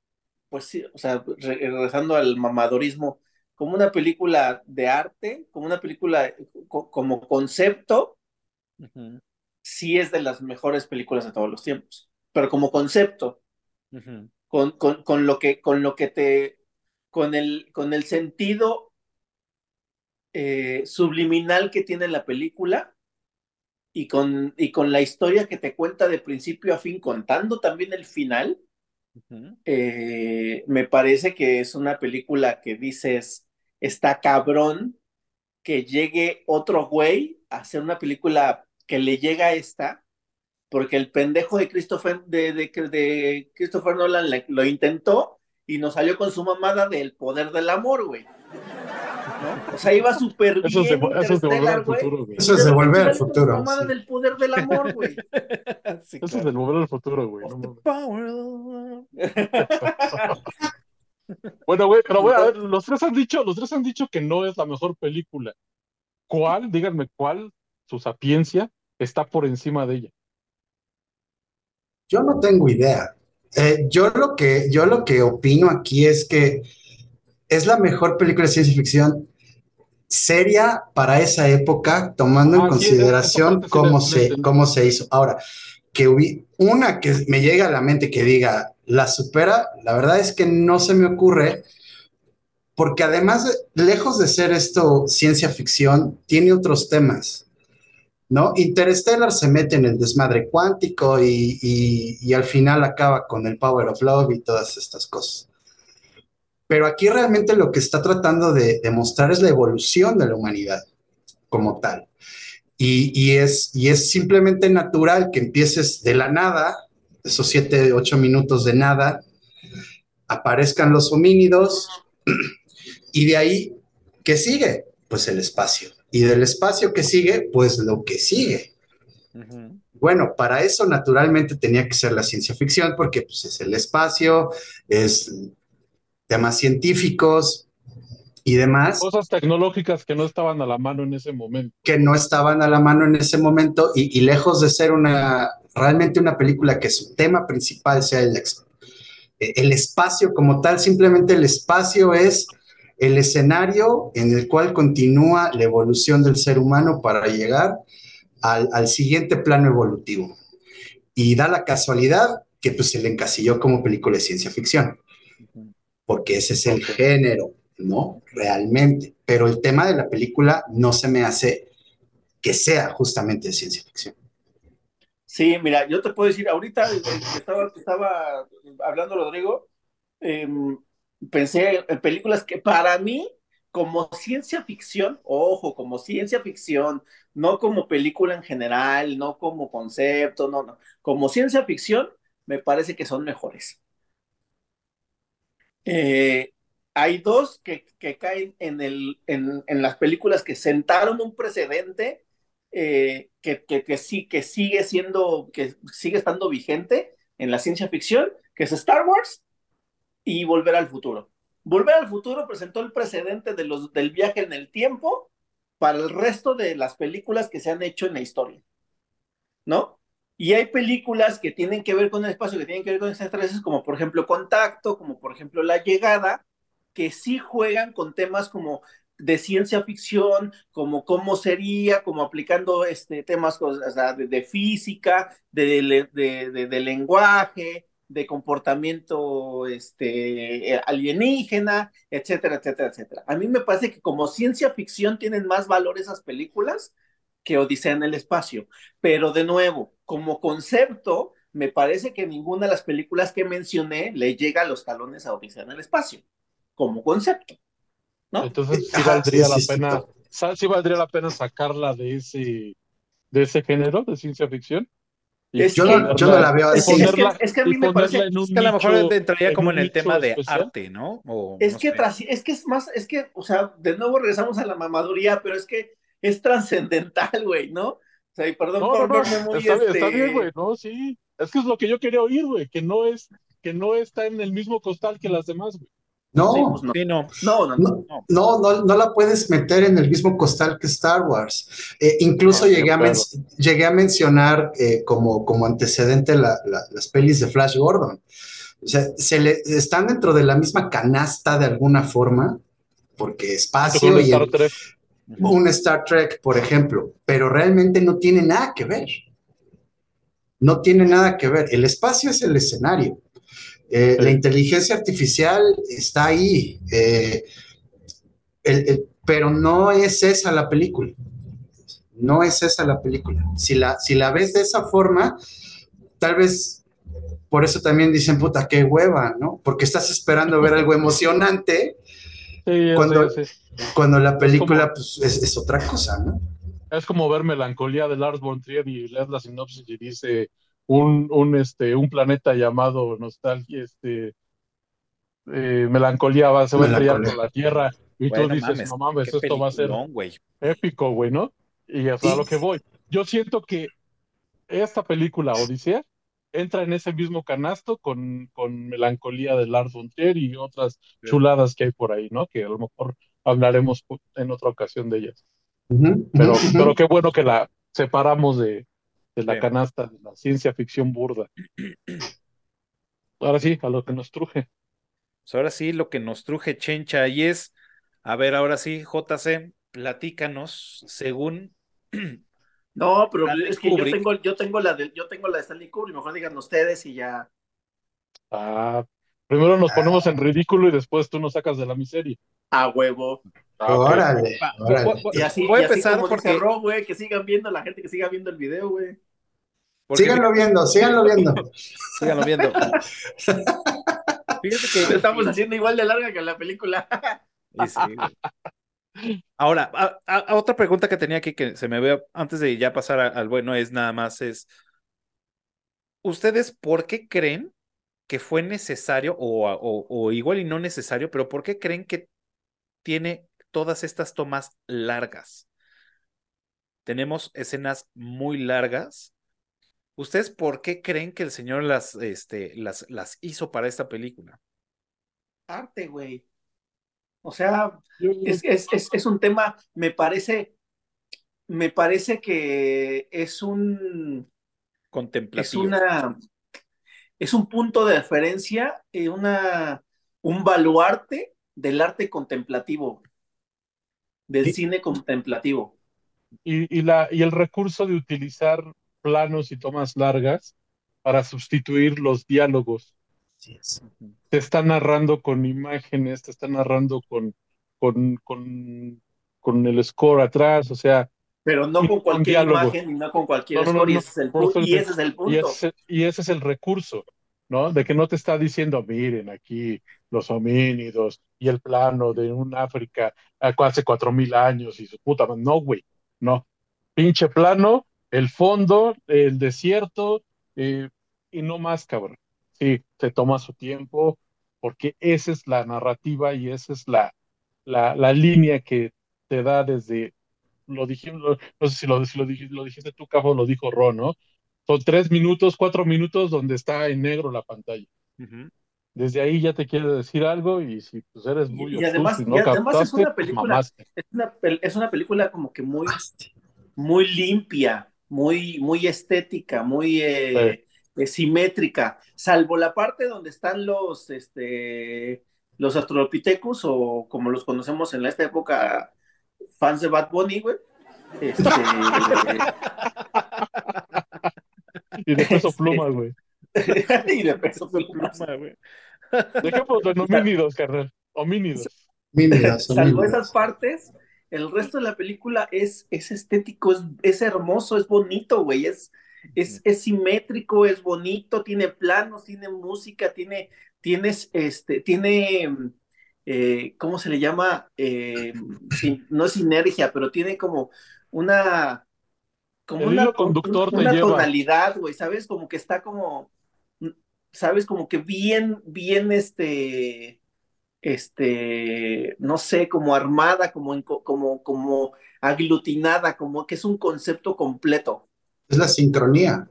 pues sí, o sea, regresando al mamadorismo, como una película de arte, como una película como concepto, sí es de las mejores películas de todos los tiempos. Pero como concepto, con, con, lo que, con lo que te, con el, con el sentido eh, subliminal que tiene la película y con, y con la historia que te cuenta de principio a fin, contando también el final, eh, me parece que es una película que dices, está cabrón que llegue otro güey a hacer una película que le llega a esta, porque el pendejo de Christopher, de, de, Christopher Nolan lo intentó y nos salió con su mamada del poder del amor, güey. O sea, iba súper bien. Eso, se, eso es de volver al futuro, güey. Eso es de volver al futuro. Mamada del poder del amor, güey. eso es de volver al futuro, güey. Bueno, güey, pero voy a ver, los tres han dicho, los tres han dicho que no es la mejor película. ¿Cuál, díganme cuál, su sapiencia, está por encima de ella? Yo no tengo idea. Eh, yo, lo que, yo lo que opino aquí es que es la mejor película de ciencia ficción seria para esa época, tomando en ah, consideración cómo, se, cómo se hizo. Ahora, que hubi, una que me llega a la mente que diga, la supera, la verdad es que no se me ocurre, porque además, lejos de ser esto ciencia ficción, tiene otros temas. ¿No? Interstellar se mete en el desmadre cuántico y, al final acaba con el Power of Love y todas estas cosas. Pero aquí realmente lo que está tratando de demostrar es la evolución de la humanidad como tal. Y, es, y es simplemente natural que empieces de la nada, esos siete, ocho minutos de nada, aparezcan los homínidos y de ahí, ¿qué sigue? Pues el espacio. Y del espacio que sigue, pues lo que sigue. Bueno, para eso naturalmente tenía que ser la ciencia ficción, porque pues, es el espacio, es temas científicos y demás. Cosas tecnológicas que no estaban a la mano en ese momento. Que no estaban a la mano en ese momento y, lejos de ser una, realmente una película que su tema principal sea el, el espacio como tal, simplemente el espacio es el escenario en el cual continúa la evolución del ser humano para llegar al, siguiente plano evolutivo. Y da la casualidad que pues se le encasilló como película de ciencia ficción, porque ese es el género, ¿no? Realmente. Pero el tema de la película no se me hace que sea justamente de ciencia ficción. Sí, mira, yo te puedo decir, ahorita estaba, estaba hablando Rodrigo, eh, pensé en películas que para mí, como ciencia ficción, ojo, como ciencia ficción, no como película en general, no como concepto, no, no, como ciencia ficción, me parece que son mejores. Eh, hay dos que, caen en, el, en, las películas que sentaron un precedente eh, que, que, sí, que sigue siendo, que sigue estando vigente en la ciencia ficción, que es Star Wars y Volver al Futuro. Volver al Futuro presentó el precedente de los, del viaje en el tiempo para el resto de las películas que se han hecho en la historia, ¿no? Y hay películas que tienen que ver con el espacio, que tienen que ver con extraterrestres, como por ejemplo Contacto, como por ejemplo La Llegada, que sí juegan con temas como de ciencia ficción, como cómo sería, como aplicando este, temas de, física, de, de, lenguaje, de comportamiento este, alienígena, etcétera, etcétera, etcétera. A mí me parece que como ciencia ficción tienen más valor esas películas que Odisea en el espacio. Pero de nuevo, como concepto, me parece que ninguna de las películas que mencioné le llega a los talones a Odisea en el espacio, como concepto. ¿no? Entonces sí valdría la pena, sí valdría la pena sacarla de ese, de ese género de ciencia ficción yo, no, la veo así. Es que, a mí me parece que a lo mejor entraría como en el tema de arte, ¿no? es que es que es más, es que, o sea, de nuevo regresamos a la mamaduría, pero es que es trascendental, güey, ¿no? O sea, y perdón por verme muy está, este... está bien, güey, no, sí. Es que es lo que yo quería oír, güey, que no es, que no está en el mismo costal que las demás, güey. No, no. No, no, no, no, la puedes meter en el mismo costal que Star Wars. Eh, incluso llegué, a llegué a mencionar eh, como, como antecedente las pelis de Flash Gordon. O sea, se le, están dentro de la misma canasta de alguna forma, porque espacio y un Star Trek, por ejemplo, pero realmente no tiene nada que ver. No tiene nada que ver. El espacio es el escenario eh, la inteligencia artificial está ahí, eh, pero no es esa la película. No es esa la película. Si la, si la ves de esa forma, tal vez por eso también dicen, puta, qué hueva, ¿no? Porque estás esperando ver algo emocionante cuando, cuando la película pues, es, otra cosa, ¿no? Es como ver Melancolía de Lars von Trier y leer la sinopsis y dice, un, un, este, un planeta llamado nostalgia, este, eh, melancolía va, se va a estrellar por la Tierra y tú dices, no mames, esto va a ser épico, güey, ¿no? Y es a lo que voy. Yo siento que esta película, Odisea, entra en ese mismo canasto con, con Melancolía de Lars von Trier y otras chuladas que hay por ahí, ¿no? Que a lo mejor hablaremos en otra ocasión de ellas. pero, pero qué bueno que la separamos de, de la canasta de la ciencia ficción burda. Ahora sí, a lo que nos truje. Pues ahora sí, lo que nos truje Chencha y es, a ver, ahora sí, JC, platícanos, según. No, pero es que yo tengo, yo tengo la de, yo tengo la de Stanley Kubrick, mejor digan ustedes y ya. Ah, primero nos ponemos en ridículo y después tú nos sacas de la miseria. A huevo. Ah. Órale, órale. Y así, Voy a y así empezar como porque- güey, que sigan viendo, la gente que siga viendo el video, güey. porque- Síganlo viendo, síganlo viendo. síganlo viendo. Fíjate que Lo estamos haciendo igual de larga que la película. Y sí. Ahora, a, a- a otra pregunta que tenía aquí que se me ve antes de ya pasar al bueno es nada más es, ¿ustedes por qué creen que fue necesario o, o- o igual y no necesario, pero por qué creen que tiene todas estas tomas largas? Tenemos escenas muy largas. ¿Ustedes por qué creen que el señor las, este, las, las hizo para esta película? Arte, güey. O sea, es, es, es, es un tema, me parece, me parece que es un, es Contemplativo. una, es un punto de referencia, eh, una, un baluarte del arte contemplativo, del Sí. cine contemplativo. y, y la, y el recurso de utilizar planos y tomas largas para sustituir los diálogos. Es. Te está narrando con imágenes, te está narrando con, con, con, con el score atrás, o sea, Pero no con cualquier imagen y no con cualquier No, no, no, score, y no, ese es el y ese es el y punto. ese, y ese es el recurso, De que no te está diciendo, miren aquí los homínidos y el plano de un África hace cuatro mil años y su puta. No, güey, no. Pinche plano, el fondo, el desierto, eh, y no más, cabrón. Sí, se toma su tiempo, porque esa es la narrativa y esa es la, la, la línea que te da desde, lo dijimos, no sé si lo, si lo, dij- lo dijiste tú, Cafo, lo dijo Ron, ¿no? Son tres minutos, cuatro minutos donde está en negro la pantalla. Desde ahí ya te quiere decir algo y si pues eres muy y además- y no y además es una pues película-. Es una, pel- es una película como que muy, muy limpia, muy, muy estética, muy eh, eh, simétrica, salvo la parte donde están los, este, los Australopithecus o como los conocemos en esta época, fans de Bad Bunny, güey. Este, Y de peso Este- pluma, güey. y de peso pluma. Güey. Dejemos de homínidos, carnal. Homínidos. Salvo esas partes, el resto de la película es, es estético, es, es hermoso, es bonito, güey, es, es, es simétrico, es bonito, tiene planos, tiene música, tiene, tienes, este, tiene, eh, ¿cómo se le llama? Eh, sin- no es sinergia, pero tiene como una, como El una, conductor tonalidad, güey, ¿sabes? Como que está como, ¿sabes? Como que bien, bien, este, este, no sé, como armada, como, como, como aglutinada, como que es un concepto completo. Es la sincronía.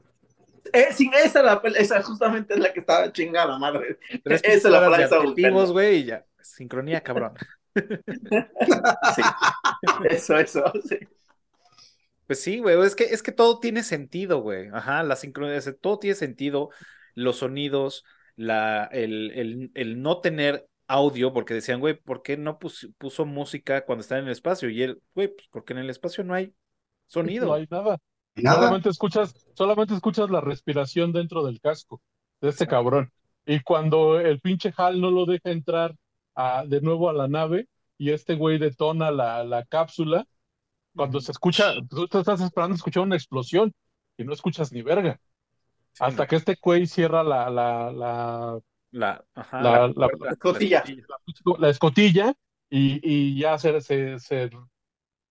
Eh, sí, esa, la, esa justamente es la que estaba chingada, madre. Tres Esa es la palabra güey, y ya. Sincronía, cabrón. Sí. Eso, eso, sí. Pues sí, güey, es que, es que todo tiene sentido, güey. Ajá, la sincronía, todo tiene sentido. Los sonidos, la, el, el, el no tener audio, porque decían, güey, ¿por qué no pus- puso música cuando está en el espacio? Y él, güey, pues porque en el espacio no hay sonido. No hay nada. Nada. Solamente escuchas, solamente escuchas la respiración dentro del casco de este cabrón. Y cuando el pinche Hal no lo deja entrar a- de nuevo a la nave y este güey detona la, la cápsula, cuando se escucha, tú te estás esperando escuchar una explosión y no escuchas ni verga. Sí, Hasta no. que este güey cierra la, la, la, La, ajá, La- la, la- puerta, escotilla. la escotilla y, y ya se, se, se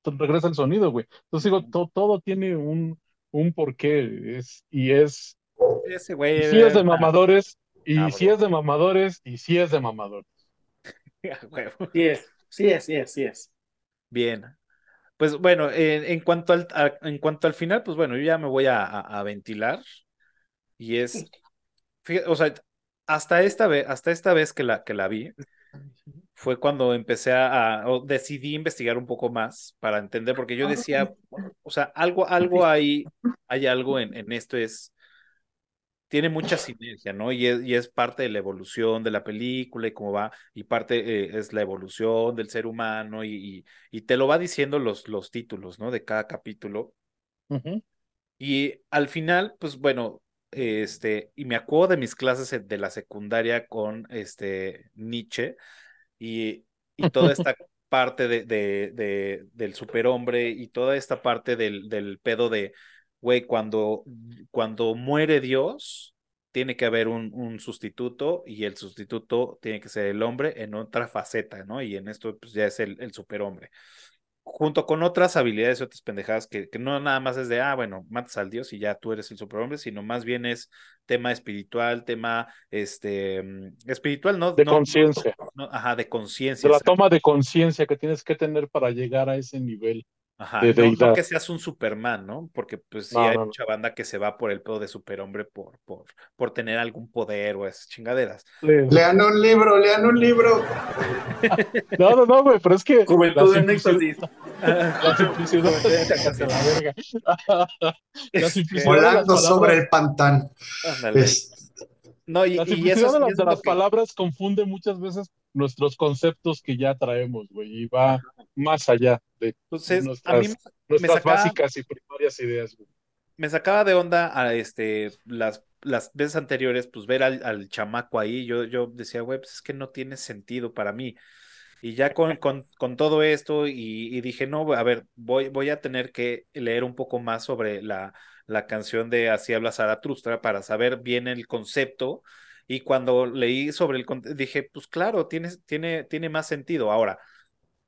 regresa el sonido, güey. Entonces digo, to- todo tiene un, un porqué es, y es, Ese güey. y sí es de mamadores, y sí es de mamadores, y sí es de mamadores. Sí es, sí es, sí es, sí es. Bien. Pues bueno, en, en cuanto al, a- en cuanto al final, pues bueno, yo ya me voy a, a- a ventilar. Y es, fíjate, o sea, hasta esta vez, hasta esta vez que la, que la vi, fue cuando empecé a, o decidí investigar un poco más para entender, porque yo decía, o sea, algo, algo hay, hay algo en, en esto es, tiene mucha sinergia, ¿no? Y es, y es parte de la evolución de la película y cómo va, y parte eh, es la evolución del ser humano y, y, y te lo va diciendo los, los títulos, ¿no? De cada capítulo. Y al final, pues bueno, este, y me acuerdo de mis clases de la secundaria con este Nietzsche y, y toda esta parte de, de, del superhombre y toda esta parte del, del pedo de, güey, cuando, cuando muere Dios, tiene que haber un, un, sustituto y el sustituto tiene que ser el hombre en otra faceta, ¿no? Y en esto pues, ya es el, el superhombre junto con otras habilidades y otras pendejadas que, que, no nada más es de, ah, bueno, matas al dios y ya tú eres el superhombre, sino más bien es tema espiritual, tema, este, mm, espiritual, ¿no? De conciencia. ajá, de conciencia. De la toma de conciencia que tienes que tener para llegar a ese nivel. Ajá, no, que seas un Superman, ¿no? Porque pues sí hay mucha banda que se va por el pedo de superhombre por, por, por tener algún poder o esas chingaderas. Lean un libro, lean un libro. no, no, no, güey, pero es que. Juventud en éxtasis. La simplicidad de la verga. La simplicidad Volando sobre el pantán. No, y, la simplicidad de las, de las palabras confunde muchas veces nuestros conceptos que ya traemos, güey, y va más allá de nuestras, básicas y primarias ideas, güey. Me sacaba de onda a este, las, las veces anteriores, pues ver al, chamaco ahí, yo, yo decía, güey, pues es que no tiene sentido para mí. Y ya con, con, con todo esto, y, dije, no, a ver, voy, voy a tener que leer un poco más sobre la, la canción de Así habla Zaratustra para saber bien el concepto y cuando leí sobre el dije, pues claro, tiene, tiene, tiene más sentido. Ahora,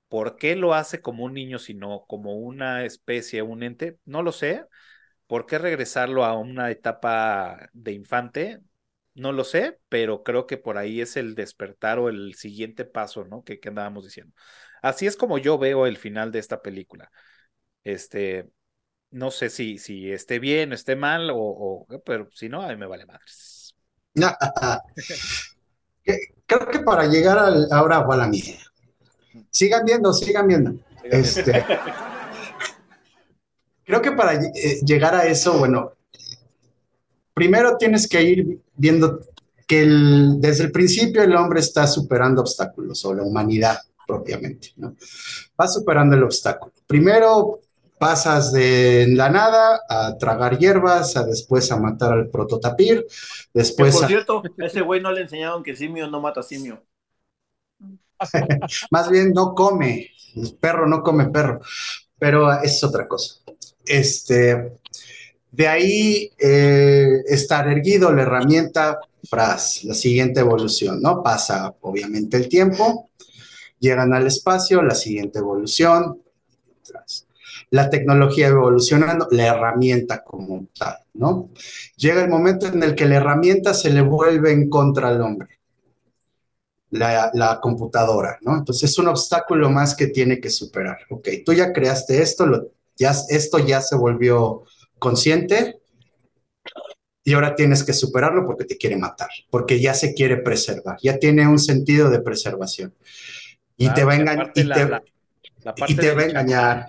¿por qué lo hace como un niño, sino como una especie, un ente? No lo sé. ¿Por qué regresarlo a una etapa de infante? No lo sé, pero creo que por ahí es el despertar o el siguiente paso, ¿no? Que, que andábamos diciendo. Así es como yo veo el final de esta película. Este, no sé si, si esté bien o esté mal, o, o pero si no, a mí me vale madres. Creo que para llegar al, ahora a la mía. Sigan viendo, sigan viendo. Este, creo que para eh, llegar a eso, bueno, primero tienes que ir viendo que desde el principio el hombre está superando obstáculos, o la humanidad propiamente, ¿no? Va superando el obstáculo. Primero pasas de la nada a tragar hierbas, a después a matar al prototapir, después... por cierto, a ese güey no le enseñaron que simio no mata simio. Más bien no come, el perro no come perro, pero es otra cosa. Este, de ahí eh, estar erguido, la herramienta, fras, la siguiente evolución, ¿no? Pasa obviamente el tiempo, llegan al espacio, la siguiente evolución, la tecnología evolucionando, la herramienta como tal, ¿no? Llega el momento en el que la herramienta se le vuelve en contra al hombre, la, computadora, ¿no? Entonces es un obstáculo más que tiene que superar. Ok, tú ya creaste esto, lo, ya, esto ya se volvió consciente y ahora tienes que superarlo porque te quiere matar, porque ya se quiere preservar, ya tiene un sentido de preservación. Y te va a engañar. Y te va a engañar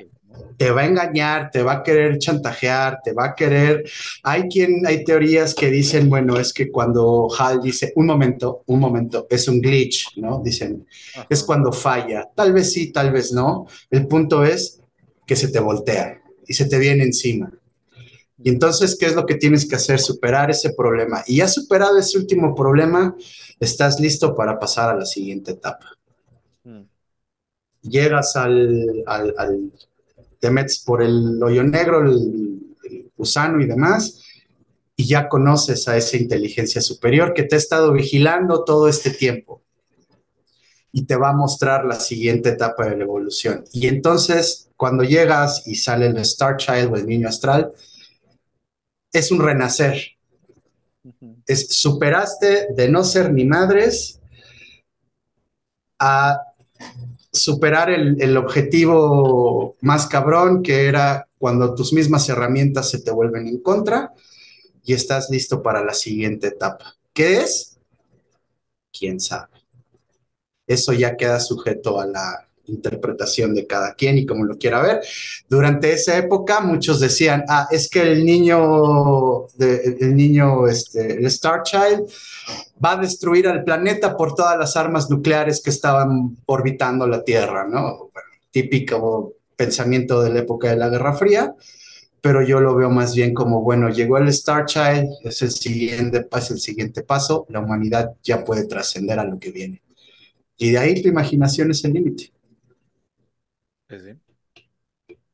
te va a engañar, te va a querer chantajear, te va a querer. Hay quien, hay teorías que dicen, bueno, es que cuando Hal dice, un momento, un momento, es un glitch, ¿no? Dicen, es cuando falla. Tal vez sí, tal vez no. El punto es que se te voltea y se te viene encima. Y entonces, ¿qué es lo que tienes que hacer? Superar ese problema. Y ya superado ese último problema, estás listo para pasar a la siguiente etapa. Mm. Llegas al, al, te metes por el hoyo negro, el, gusano y demás, y ya conoces a esa inteligencia superior que te ha estado vigilando todo este tiempo y te va a mostrar la siguiente etapa de la evolución. Y entonces, cuando llegas y sale el Star Child o el niño astral, es un renacer. Es superaste de no ser ni madres a superar el, objetivo más cabrón, que era cuando tus mismas herramientas se te vuelven en contra y estás listo para la siguiente etapa. ¿Qué es? ¿Quién sabe? Eso ya queda sujeto a la interpretación de cada quien y como lo quiera ver. Durante esa época muchos decían, ah, es que el niño, el niño, este, el Star Child va a destruir al planeta por todas las armas nucleares que estaban orbitando la Tierra, ¿no? típico pensamiento de la época de la Guerra Fría. pero yo lo veo más bien como, bueno, llegó el Star Child, es el siguiente, es el siguiente paso, la humanidad ya puede trascender a lo que viene. Y de ahí tu imaginación es el límite. Pues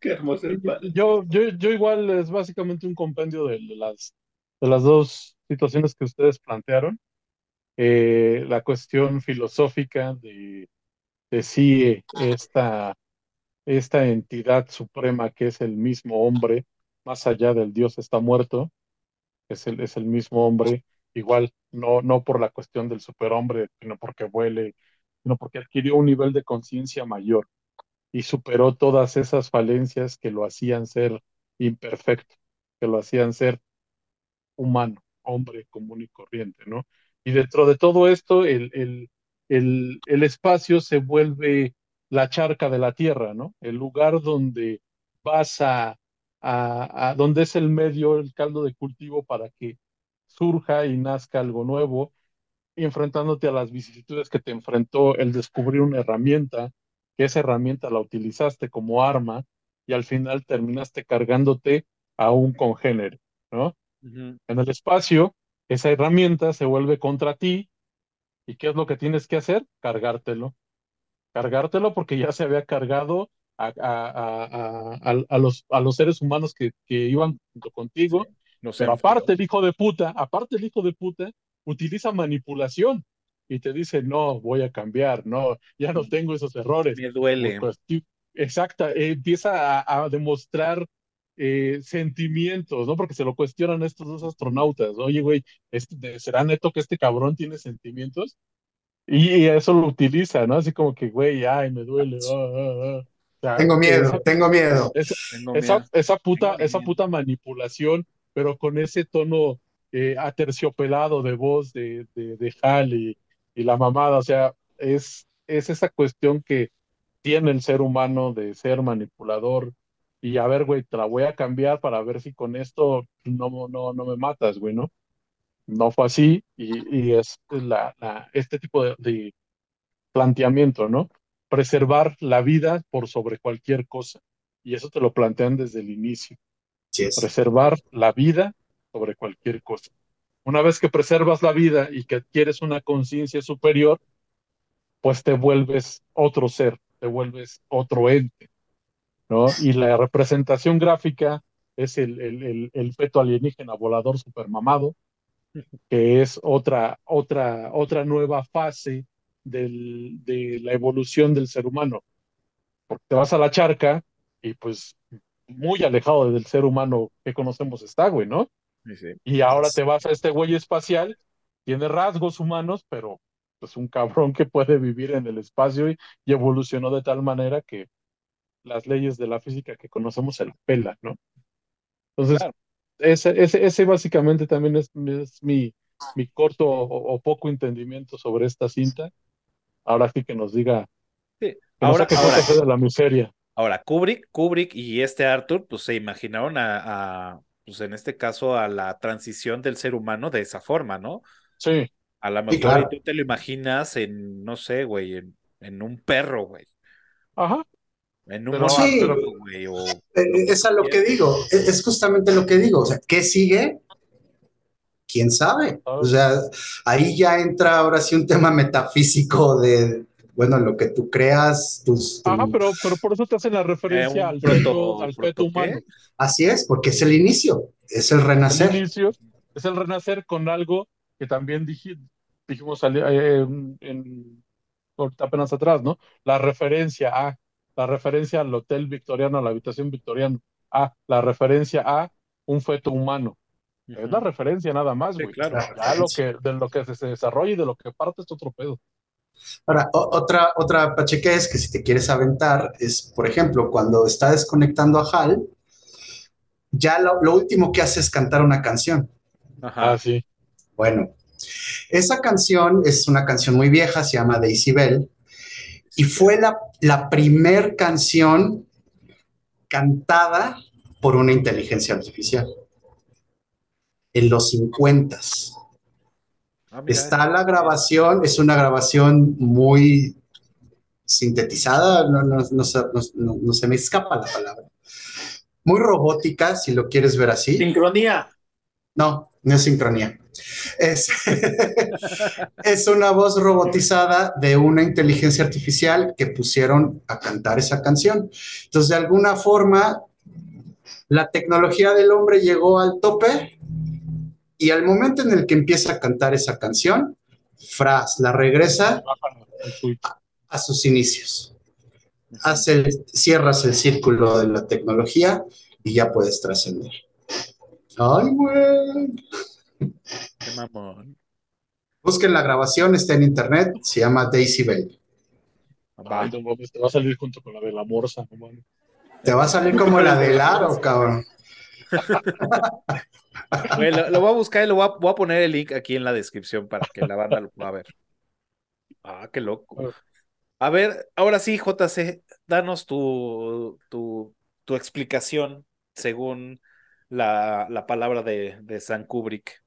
Qué hermoso. Yo, yo, yo igual es básicamente un compendio de, las, de las dos situaciones que ustedes plantearon. Eh, la cuestión filosófica de, de si esta, esta entidad suprema que es el mismo hombre, más allá del Dios está muerto, es el, es el mismo hombre, igual no, no por la cuestión del superhombre, sino porque vuele, sino porque adquirió un nivel de conciencia mayor y superó todas esas falencias que lo hacían ser imperfecto, que lo hacían ser humano, hombre común y corriente, ¿no? Y dentro de todo esto, el, el, el, el espacio se vuelve la charca de la tierra, ¿no? El lugar donde vas a, a, a, donde es el medio, el caldo de cultivo para que surja y nazca algo nuevo, enfrentándote a las vicisitudes que te enfrentó el descubrir una herramienta, que esa herramienta la utilizaste como arma y al final terminaste cargándote a un congénere, ¿no? En el espacio, esa herramienta se vuelve contra ti y ¿qué es lo que tienes que hacer? Cargártelo. Cargártelo porque ya se había cargado a, a, a, a los, a los seres humanos que, que iban junto contigo. Sí, no pero aparte el hijo de puta, aparte el hijo de puta, utiliza manipulación y te dice, no, voy a cambiar, no, ya no tengo esos errores. Me duele. Pues, exacta, eh, empieza a, a demostrar eh, sentimientos, ¿no? Porque se lo cuestionan estos dos astronautas. Oye, güey, este, ¿será neto que este cabrón tiene sentimientos? Y, y eso lo utiliza, ¿no? Así como que, güey, ay, me duele. Oh, oh, oh. O sea, tengo miedo, esa, tengo miedo. Esa, Tengo esa, miedo. esa puta, Tengo esa miedo. puta manipulación, pero con ese tono eh, aterciopelado de voz de, de, de Hal y, y la mamada. O sea, es, es esa cuestión que tiene el ser humano de ser manipulador, y a ver, güey, te la voy a cambiar para ver si con esto no, no, no me matas, güey, ¿no? No fue así y, y es la, la, este tipo de, de, planteamiento, ¿no? Preservar la vida por sobre cualquier cosa. Y eso te lo plantean desde el inicio. Preservar la vida sobre cualquier cosa. Una vez que preservas la vida y que adquieres una conciencia superior, pues te vuelves otro ser, te vuelves otro ente. ¿no? Y la representación gráfica es el, el, el, el feto alienígena volador supermamado, que es otra, otra, otra nueva fase del, de la evolución del ser humano. Porque te vas a la charca y pues muy alejado del ser humano que conocemos está, güey, ¿no? Sí, sí. Y ahora te vas a este güey espacial, tiene rasgos humanos, pero pues un cabrón que puede vivir en el espacio y, y evolucionó de tal manera que las leyes de la física que conocemos se la pela, ¿no? Entonces, claro. ese, ese, ese, básicamente también es, es mi, mi, corto o, o, poco entendimiento sobre esta cinta. Ahora sí que nos diga sí. que ahora, nos ahora, de la miseria. Ahora, Kubrick, Kubrick y este Arthur, pues se imaginaron a, a, pues en este caso, a la transición del ser humano de esa forma, ¿no? Sí. A lo mejor sí, claro. tú te lo imaginas en, no sé, güey, en, en un perro, güey. Ajá. En un pero, sí, güey, o, es a lo que digo, es justamente lo que digo, o sea, ¿qué sigue? ¿Quién sabe? O sea, ahí ya entra ahora sí un tema metafísico de, bueno, lo que tú creas, tus... Tu... Ajá, pero, pero por eso te hacen la referencia eh, al, feto, al feto humano. ¿qué? Así es, porque es el inicio, es el renacer. El inicio, es el renacer con algo que también dij, dijimos eh, en, en, apenas atrás, ¿no? La referencia a la referencia al hotel victoriano, a la habitación victoriana, a la referencia a un feto humano. Es la referencia nada más, güey. Sí, claro. Ya lo que, de lo que se desarrolla y de lo que parte es otro pedo. Ahora, otra, otra pacheque es que si te quieres aventar, es, por ejemplo, cuando está desconectando a Hal, ya lo, lo último que hace es cantar una canción. Ajá, ah, sí. Bueno, esa canción es una canción muy vieja, se llama Daisy Bell, y fue la, la primer canción cantada por una inteligencia artificial en los 50. Ah, Está la grabación, es una grabación muy sintetizada, no, no, no, no, se me escapa la palabra, muy robótica, si lo quieres ver así. Sincronía. No, no es sincronía. Es, es una voz robotizada de una inteligencia artificial que pusieron a cantar esa canción. Entonces, de alguna forma, la tecnología del hombre llegó al tope y al momento en el que empieza a cantar esa canción, Fras la regresa a, a sus inicios. Hace, cierras el círculo de la tecnología y ya puedes trascender. Ay, güey. Qué mamón. Busquen la grabación, está en internet, se llama Daisy Bell. Ay, no mames, te va a salir junto con la de la morsa, no mames. Te va a salir como la del aro, cabrón. Güey, lo, lo voy a buscar y lo voy a, voy a poner el link aquí en la descripción para que la banda lo pueda ver. Ah, qué loco. A ver, ahora sí, JC, danos tu, tu, tu explicación según la, la palabra de, de San Kubrick.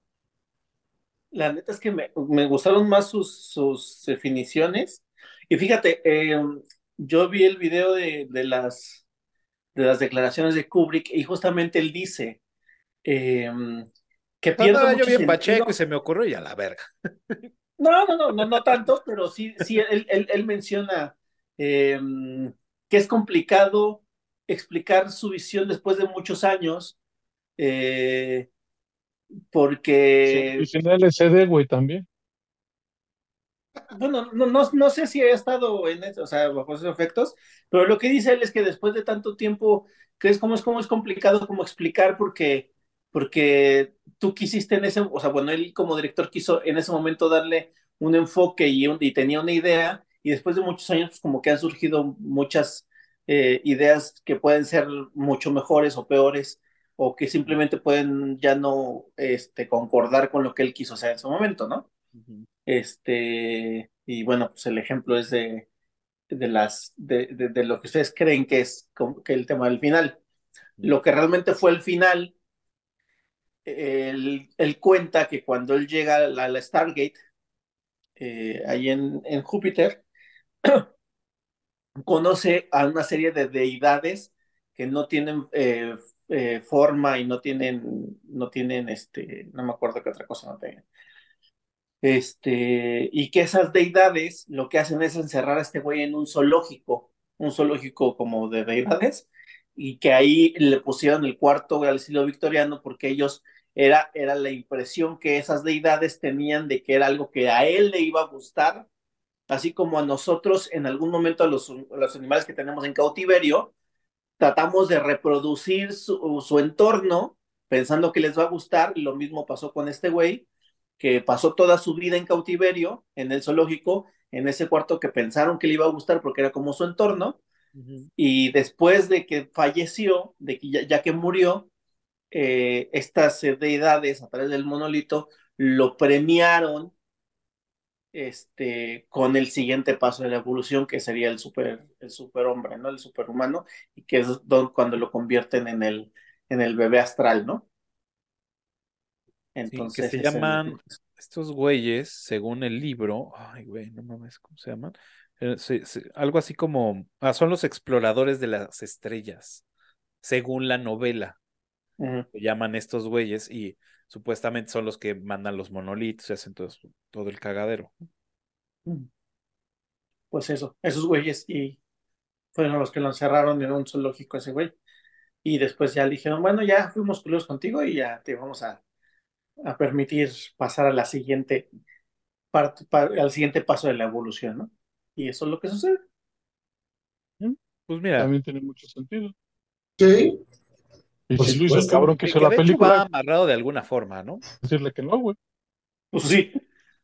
La neta es que me, me gustaron más sus, sus definiciones. Y fíjate, eh, yo vi el video de, de, las, de las declaraciones de Kubrick y justamente él dice eh, que pierde Andaba mucho yo bien sentido. pacheco y se me ocurrió y a la verga. No, no, no, no, no tanto, pero sí, sí, él, él, él menciona eh, que es complicado explicar su visión después de muchos años, eh, porque, Y sin LCD, güey, también. bueno, no, no, no sé si ha estado en eso, o sea, bajo esos efectos, pero lo que dice él es que después de tanto tiempo, crees cómo es, cómo es complicado como explicar porque, porque tú quisiste en ese, o sea, bueno, él como director quiso en ese momento darle un enfoque y, un- y tenía una idea, y después de muchos años, pues como que han surgido muchas eh, ideas que pueden ser mucho mejores o peores, o que simplemente pueden ya no este, concordar con lo que él quiso hacer en su momento, ¿no? Este, y bueno, pues el ejemplo es de, de las, de, de, de lo que ustedes creen que es que el tema del final. Lo que realmente fue el final, él, cuenta que cuando él llega a la, Stargate, eh, ahí en, en Júpiter, conoce a una serie de deidades que no tienen eh, eh, forma y no tienen, no tienen, este, no me acuerdo qué otra cosa no tienen. Este, y que esas deidades lo que hacen es encerrar a este güey en un zoológico, un zoológico como de deidades, y que ahí le pusieron el cuarto al estilo victoriano porque ellos era, era la impresión que esas deidades tenían de que era algo que a él le iba a gustar, así como a nosotros en algún momento a los, a los animales que tenemos en cautiverio, tratamos de reproducir su, su entorno pensando que les va a gustar, y lo mismo pasó con este güey, que pasó toda su vida en cautiverio, en el zoológico, en ese cuarto que pensaron que le iba a gustar porque era como su entorno, y después de que falleció, de que ya, ya que murió, eh, estas deidades a través del monolito lo premiaron este, con el siguiente paso de la evolución, que sería el super, el superhombre, ¿no? El superhumano, y que es don, cuando lo convierten en el, en el bebé astral, ¿no? Sí, que se llaman estos güeyes, según el libro, ay, güey, no mames, ¿cómo se llaman? Eh, algo así como, ah, son los exploradores de las estrellas, según la novela, Llaman estos güeyes y supuestamente son los que mandan los monolitos y hacen todo, todo el cagadero. Pues eso, esos güeyes, y fueron los que lo encerraron en un zoológico ese güey. Y después ya le dijeron, bueno, ya fuimos culos contigo y ya te vamos a, a permitir pasar a la siguiente parte, pa- al siguiente paso de la evolución, ¿no? Y eso es lo que sucede. Pues mira, También tiene mucho sentido. Sí, Y Por si lo hizo el cabrón que que, hizo que la hecho va película, amarrado de alguna forma, ¿no? decirle que no, güey. Pues sí,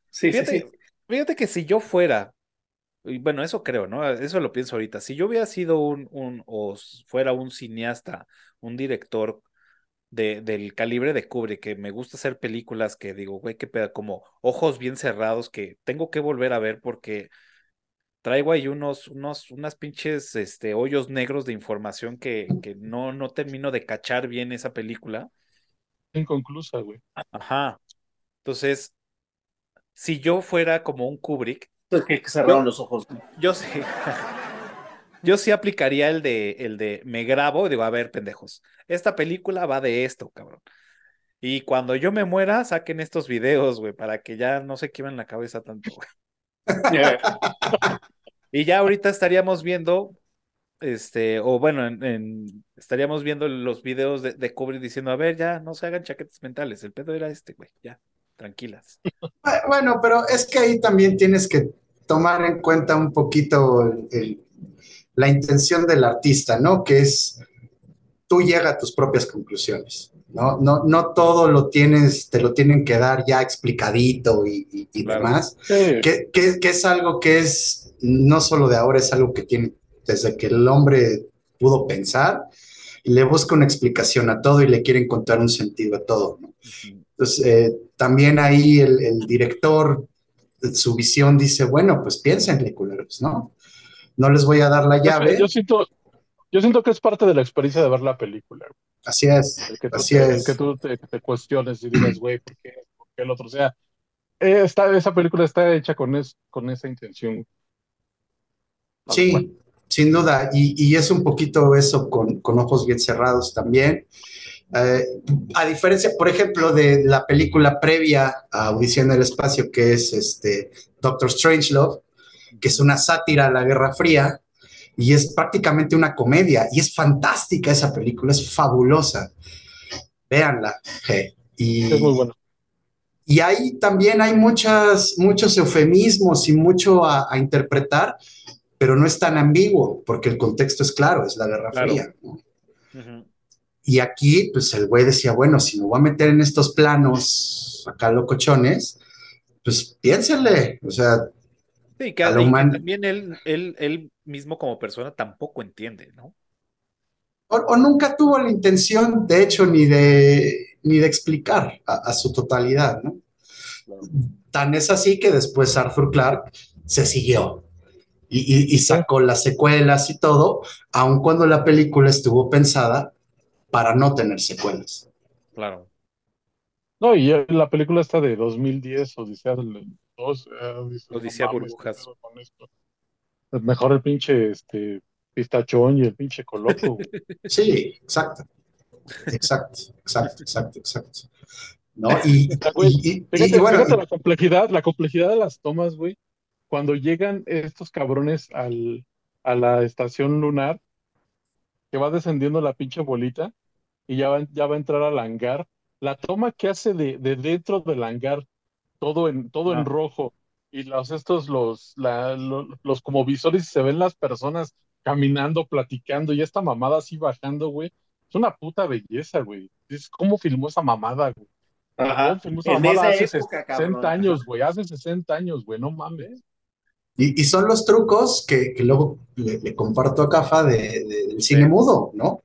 sí, sí, Fíjate, sí. fíjate que si yo fuera, y bueno, eso creo, ¿no? Eso lo pienso ahorita. Si yo hubiera sido un, un o fuera un cineasta, un director de, del calibre de Kubrick, que me gusta hacer películas que digo, güey, qué pedo, como ojos bien cerrados que tengo que volver a ver porque traigo ahí unos, unos, unas pinches este, hoyos negros de información que, que no, no termino de cachar bien esa película. Inconclusa, güey. Ajá. Entonces, si yo fuera como un Kubrick, Entonces que, que cerraron los ojos. yo sé. yo sí aplicaría el de, el de me grabo y digo, a ver, pendejos, esta película va de esto, cabrón. Y cuando yo me muera, saquen estos videos, güey, para que ya no se quemen la cabeza tanto, güey. y ya ahorita estaríamos viendo, este, o bueno, en, estaríamos viendo los videos de, de Kubrick diciendo, a ver, ya no se hagan chaquetas mentales, el pedo era este, güey, ya, tranquilas. Bueno, pero es que ahí también tienes que tomar en cuenta un poquito la intención del artista, ¿no? Que es, tú llegas a tus propias conclusiones. ¿no? No, no todo lo tienes, te lo tienen que dar ya explicadito y, demás, que, es algo que es no solo de ahora, es algo que tiene desde que el hombre pudo pensar, y le busca una explicación a todo y le quiere encontrar un sentido a todo. Entonces, eh, también ahí el, director, su visión dice, bueno, pues piénsenle, culeros, ¿no? No les voy a dar la llave. Yo siento, yo siento que es parte de la experiencia de ver la película. Así es. que tú, así te, es. que tú te, cuestiones y digas, güey, ¿por qué, el otro? O sea, esta, esa película está hecha con, es, con esa intención. sí, sin duda. Y, es un poquito eso con, con ojos bien cerrados también. Eh, a diferencia, por ejemplo, de la película previa a Audición del Espacio, que es este Doctor Strangelove, que es una sátira a la Guerra Fría, y es prácticamente una comedia y es fantástica esa película, es fabulosa. Véanla. Y, es muy bueno. Y ahí también hay muchas, muchos eufemismos y mucho a, interpretar, pero no es tan ambiguo porque el contexto es claro, es la Guerra Fría. Y aquí, pues el güey decía, bueno, si me voy a meter en estos planos acá locochones, pues piénsenle, o sea, Sí, que, también él, él, él, mismo como persona tampoco entiende, ¿no? O, nunca tuvo la intención, de hecho, ni de, ni de explicar a, su totalidad, ¿no? Tan es así que después Arthur Clarke se siguió y, y, sacó las secuelas y todo, aun cuando la película estuvo pensada para no tener secuelas. Claro. No, y la película está de 2010, Odisea del Odisea burbujas. Mejor el pinche este, pistachón y el pinche coloco. sí, exacto. Exacto, exacto, exacto, exacto. ¿No? Y, fíjate, la complejidad, la complejidad de las tomas, güey. Cuando llegan estos cabrones al, a la estación lunar, que va descendiendo la pinche bolita y ya va, ya va a entrar al hangar. La toma que hace de, de dentro del hangar todo en, todo en rojo, y los estos, los, la, los, como visores, y se ven las personas caminando, platicando, y esta mamada así bajando, güey. Es una puta belleza, güey. Es cómo filmó esa mamada, güey. Ajá. Filmó esa mamada hace 60 años, güey. Hace 60 años, güey. No mames. Y, y, son los trucos que, que luego le, comparto a Cafa de, del cine mudo, ¿no?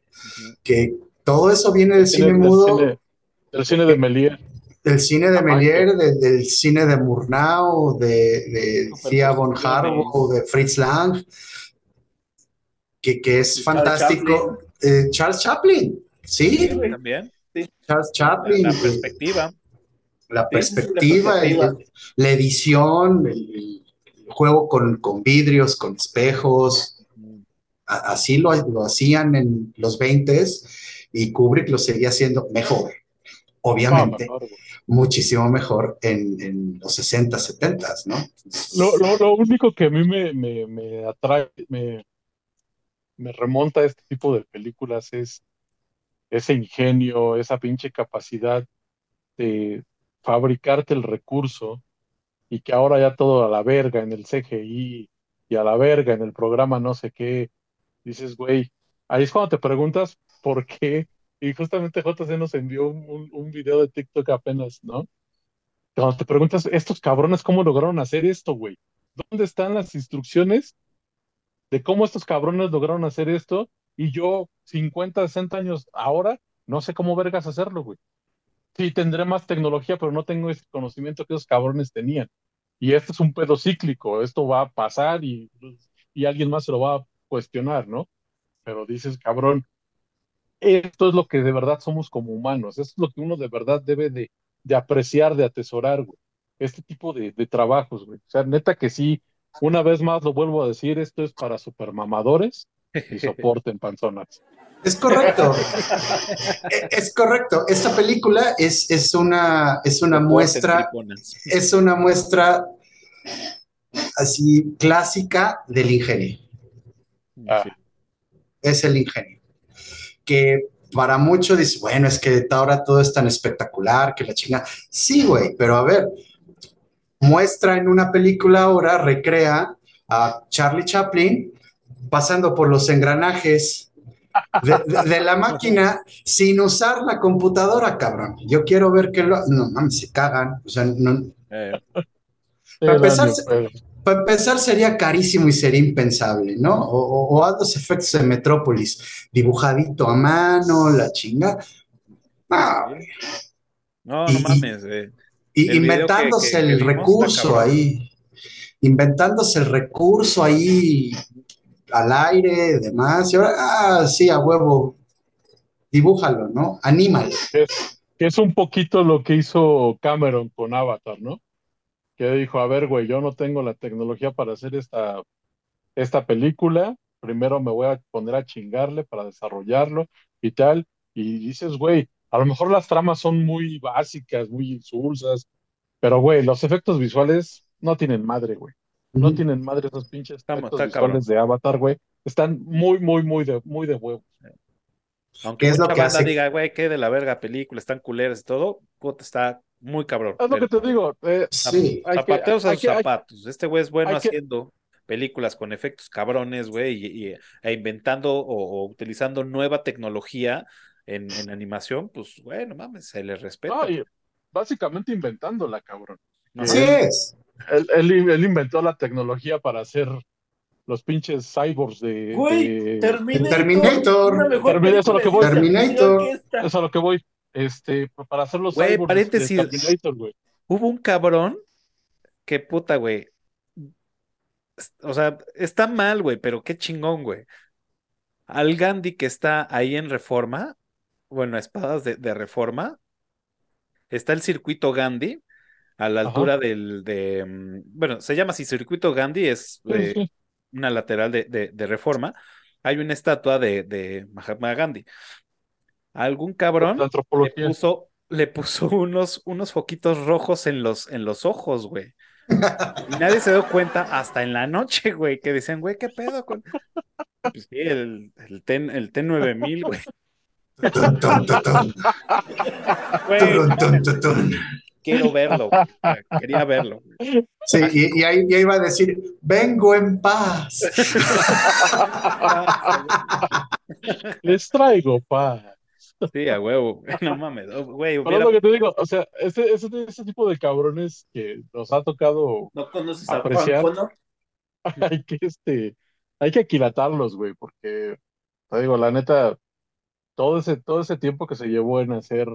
Que todo eso viene del cine, mudo. Del cine, de Melier del cine de Melier, del cine de Murnau, de, de Thea von Harbour, de Fritz Lang, que, que es fantástico. Eh, Charles Chaplin, sí. también. Charles Chaplin. La, perspectiva. La perspectiva, la, edición, el, juego con, con, vidrios, con espejos. así lo, lo, hacían en los 20 y Kubrick lo seguía haciendo mejor, obviamente muchísimo mejor en, los 60, 70, ¿no? Lo, único que a mí me, atrae, me, remonta a este tipo de películas es ese ingenio, esa pinche capacidad de fabricarte el recurso y que ahora ya todo a la verga en el CGI y a la verga en el programa no sé qué, dices, güey, ahí es cuando te preguntas por qué y justamente JC nos envió un, un, video de TikTok apenas, ¿no? Cuando te preguntas, estos cabrones, ¿cómo lograron hacer esto, güey? ¿Dónde están las instrucciones de cómo estos cabrones lograron hacer esto? Y yo, 50, 60 años ahora, no sé cómo vergas hacerlo, güey. Sí, tendré más tecnología, pero no tengo ese conocimiento que esos cabrones tenían. Y esto es un pedo cíclico, esto va a pasar y, y alguien más se lo va a cuestionar, ¿no? Pero dices, cabrón, esto es lo que de verdad somos como humanos, esto es lo que uno de verdad debe de, de apreciar, de atesorar, güey. Este tipo de, de trabajos, güey. O sea, neta que sí, una vez más lo vuelvo a decir, esto es para supermamadores y soporten panzonas. Es correcto. E, es correcto. Esta película es, es una, es una muestra, es una muestra así clásica del ingenio. Ah. Es el ingenio. Que para muchos dice, bueno, es que ahora todo es tan espectacular, que la chinga. Sí, güey, pero a ver, muestra en una película ahora, recrea a Charlie Chaplin pasando por los engranajes de, la máquina sin usar la computadora, cabrón. Yo quiero ver que lo... No, mames, se cagan. O sea, no... Eh. Para empezar, para empezar, sería carísimo y sería impensable, ¿no? O, o, los efectos de Metrópolis, dibujadito a mano, la chinga. no, no mames. Eh. Y inventándose el recurso ahí, inventándose el recurso ahí al aire, demás. Y ahora, ah, sí, a huevo, dibújalo, ¿no? Anímalo. Es, es un poquito lo que hizo Cameron con Avatar, ¿no? Que dijo, a ver, güey, yo no tengo la tecnología para hacer esta, esta película, primero me voy a poner a chingarle para desarrollarlo y tal, y dices, güey, a lo mejor las tramas son muy básicas, muy insulsas, pero, güey, los efectos visuales no tienen madre, güey. No tienen madre esos pinches efectos visuales de Avatar, güey. Están muy, muy, muy de, muy de huevos. Aunque es lo que hace... diga, güey, que de la verga película, están culeras y todo, puta, está muy cabrón. Es lo que te digo. Eh, sí. Zapateos a sus zapatos. Este güey es bueno haciendo películas con efectos cabrones, güey, y, e inventando o, utilizando nueva tecnología en, animación, pues, bueno, mames, se le respeta. básicamente inventándola, cabrón. Así es. Él, inventó la tecnología para hacer los pinches cyborgs de, Güey, Terminator. Terminator. Terminator. Eso es lo que voy. Terminator. Eso es a lo que voy. Este, para hacer los güey, paréntesis, Hubo un cabrón que puta, güey. O sea, está mal, güey, pero qué chingón, güey. Al Gandhi que está ahí en Reforma, bueno, espadas de, Reforma, está el circuito Gandhi a la altura del, de, mm, bueno, se llama así, circuito Gandhi, es una lateral de, de, Reforma. Hay una estatua de, de Mahatma Gandhi algún cabrón le puso, le puso unos, unos foquitos rojos en los, en los ojos, güey. Y nadie se dio cuenta hasta en la noche, güey, que decían, güey, ¿qué pedo con...? Pues sí, el, el, T, el T9000, güey. Quiero verlo, quería verlo. Sí, y, ahí, y, ahí, iba a decir, vengo en paz. Les traigo paz. Sí, a huevo, no mames, güey. Pero lo que te digo, o sea, ese, ese, ese, tipo de cabrones que nos ha tocado ¿No conoces apreciar, a hay que, este, hay que aquilatarlos, güey, porque, te digo, la neta, todo ese, todo ese tiempo que se llevó en hacer,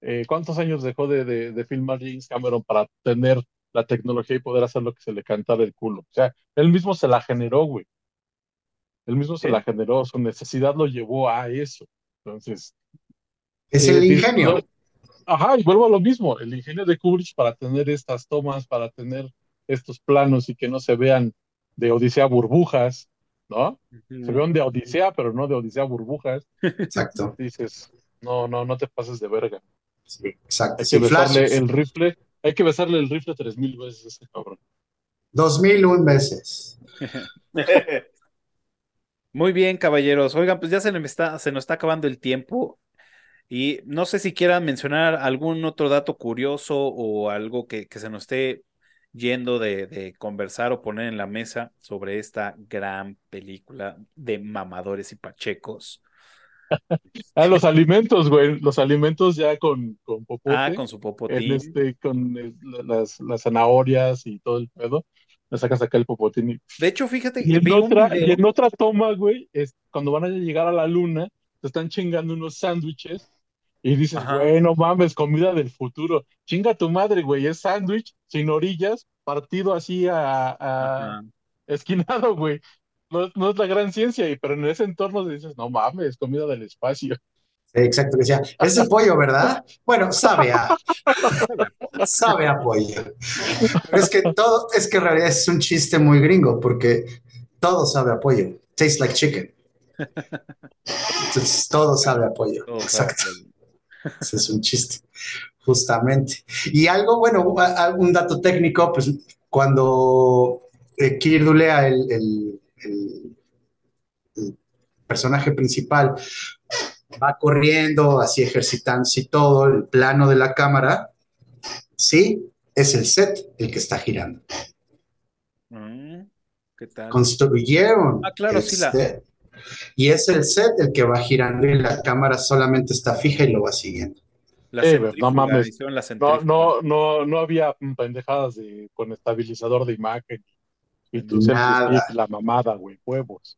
eh, ¿cuántos años dejó de, de, de filmar James Cameron para tener la tecnología y poder hacer lo que se le cantara el culo? O sea, él mismo se la generó, güey. Él mismo se la generó, su necesidad lo llevó a eso. Entonces, es el ingenio. Ajá, y vuelvo a lo mismo, el ingenio de Kubrick para tener estas tomas, para tener estos planos y que no se vean de Odisea burbujas, ¿no? Se vean de Odisea, pero no de Odisea burbujas. Exacto. Dices, no, no, no te pases de verga. Sí, exacto. Hay que besarle el rifle, hay que besarle el rifle tres mil veces a ese cabrón. Dos mil un veces. Muy bien, caballeros. Oigan, pues ya se nos está, se nos está acabando el tiempo. Y no sé si quieran mencionar algún otro dato curioso o algo que, se nos esté yendo de, conversar o poner en la mesa sobre esta gran película de mamadores y pachecos. ah, los alimentos, güey, los alimentos ya con, con popote. Ah, con su popotín. Este, con las, las, zanahorias y todo el pedo. Le sacas acá el popotín. De hecho, fíjate y en, otra, y en otra toma, güey, es cuando van a llegar a la luna, se están chingando unos sándwiches y dices, bueno, mames, comida del futuro. Chinga tu madre, güey, es sándwich sin orillas, partido así a, esquinado, güey. No, es la gran ciencia, pero en ese entorno dices, no mames, comida del espacio. Exacto, decía, es de pollo, ¿verdad? Bueno, sabe a, sabe a pollo. es que todo, es que en realidad es un chiste muy gringo, porque todo sabe a pollo. Tastes like chicken. Entonces, todo sabe a pollo. Exacto. Ese es un chiste, justamente. Y algo, bueno, un dato técnico, pues cuando eh, Dulea, el, el, el personaje principal, va corriendo, así ejercitándose y todo, el plano de la cámara, sí, es el set el que está girando. Mm, ¿Qué tal? Construyeron. Ah, claro, sí, la... Y es el set el que va girando y la cámara solamente está fija y lo va siguiendo. La no mames. No, no, no, no había pendejadas de, con estabilizador de imagen. Y tú la mamada, güey, huevos.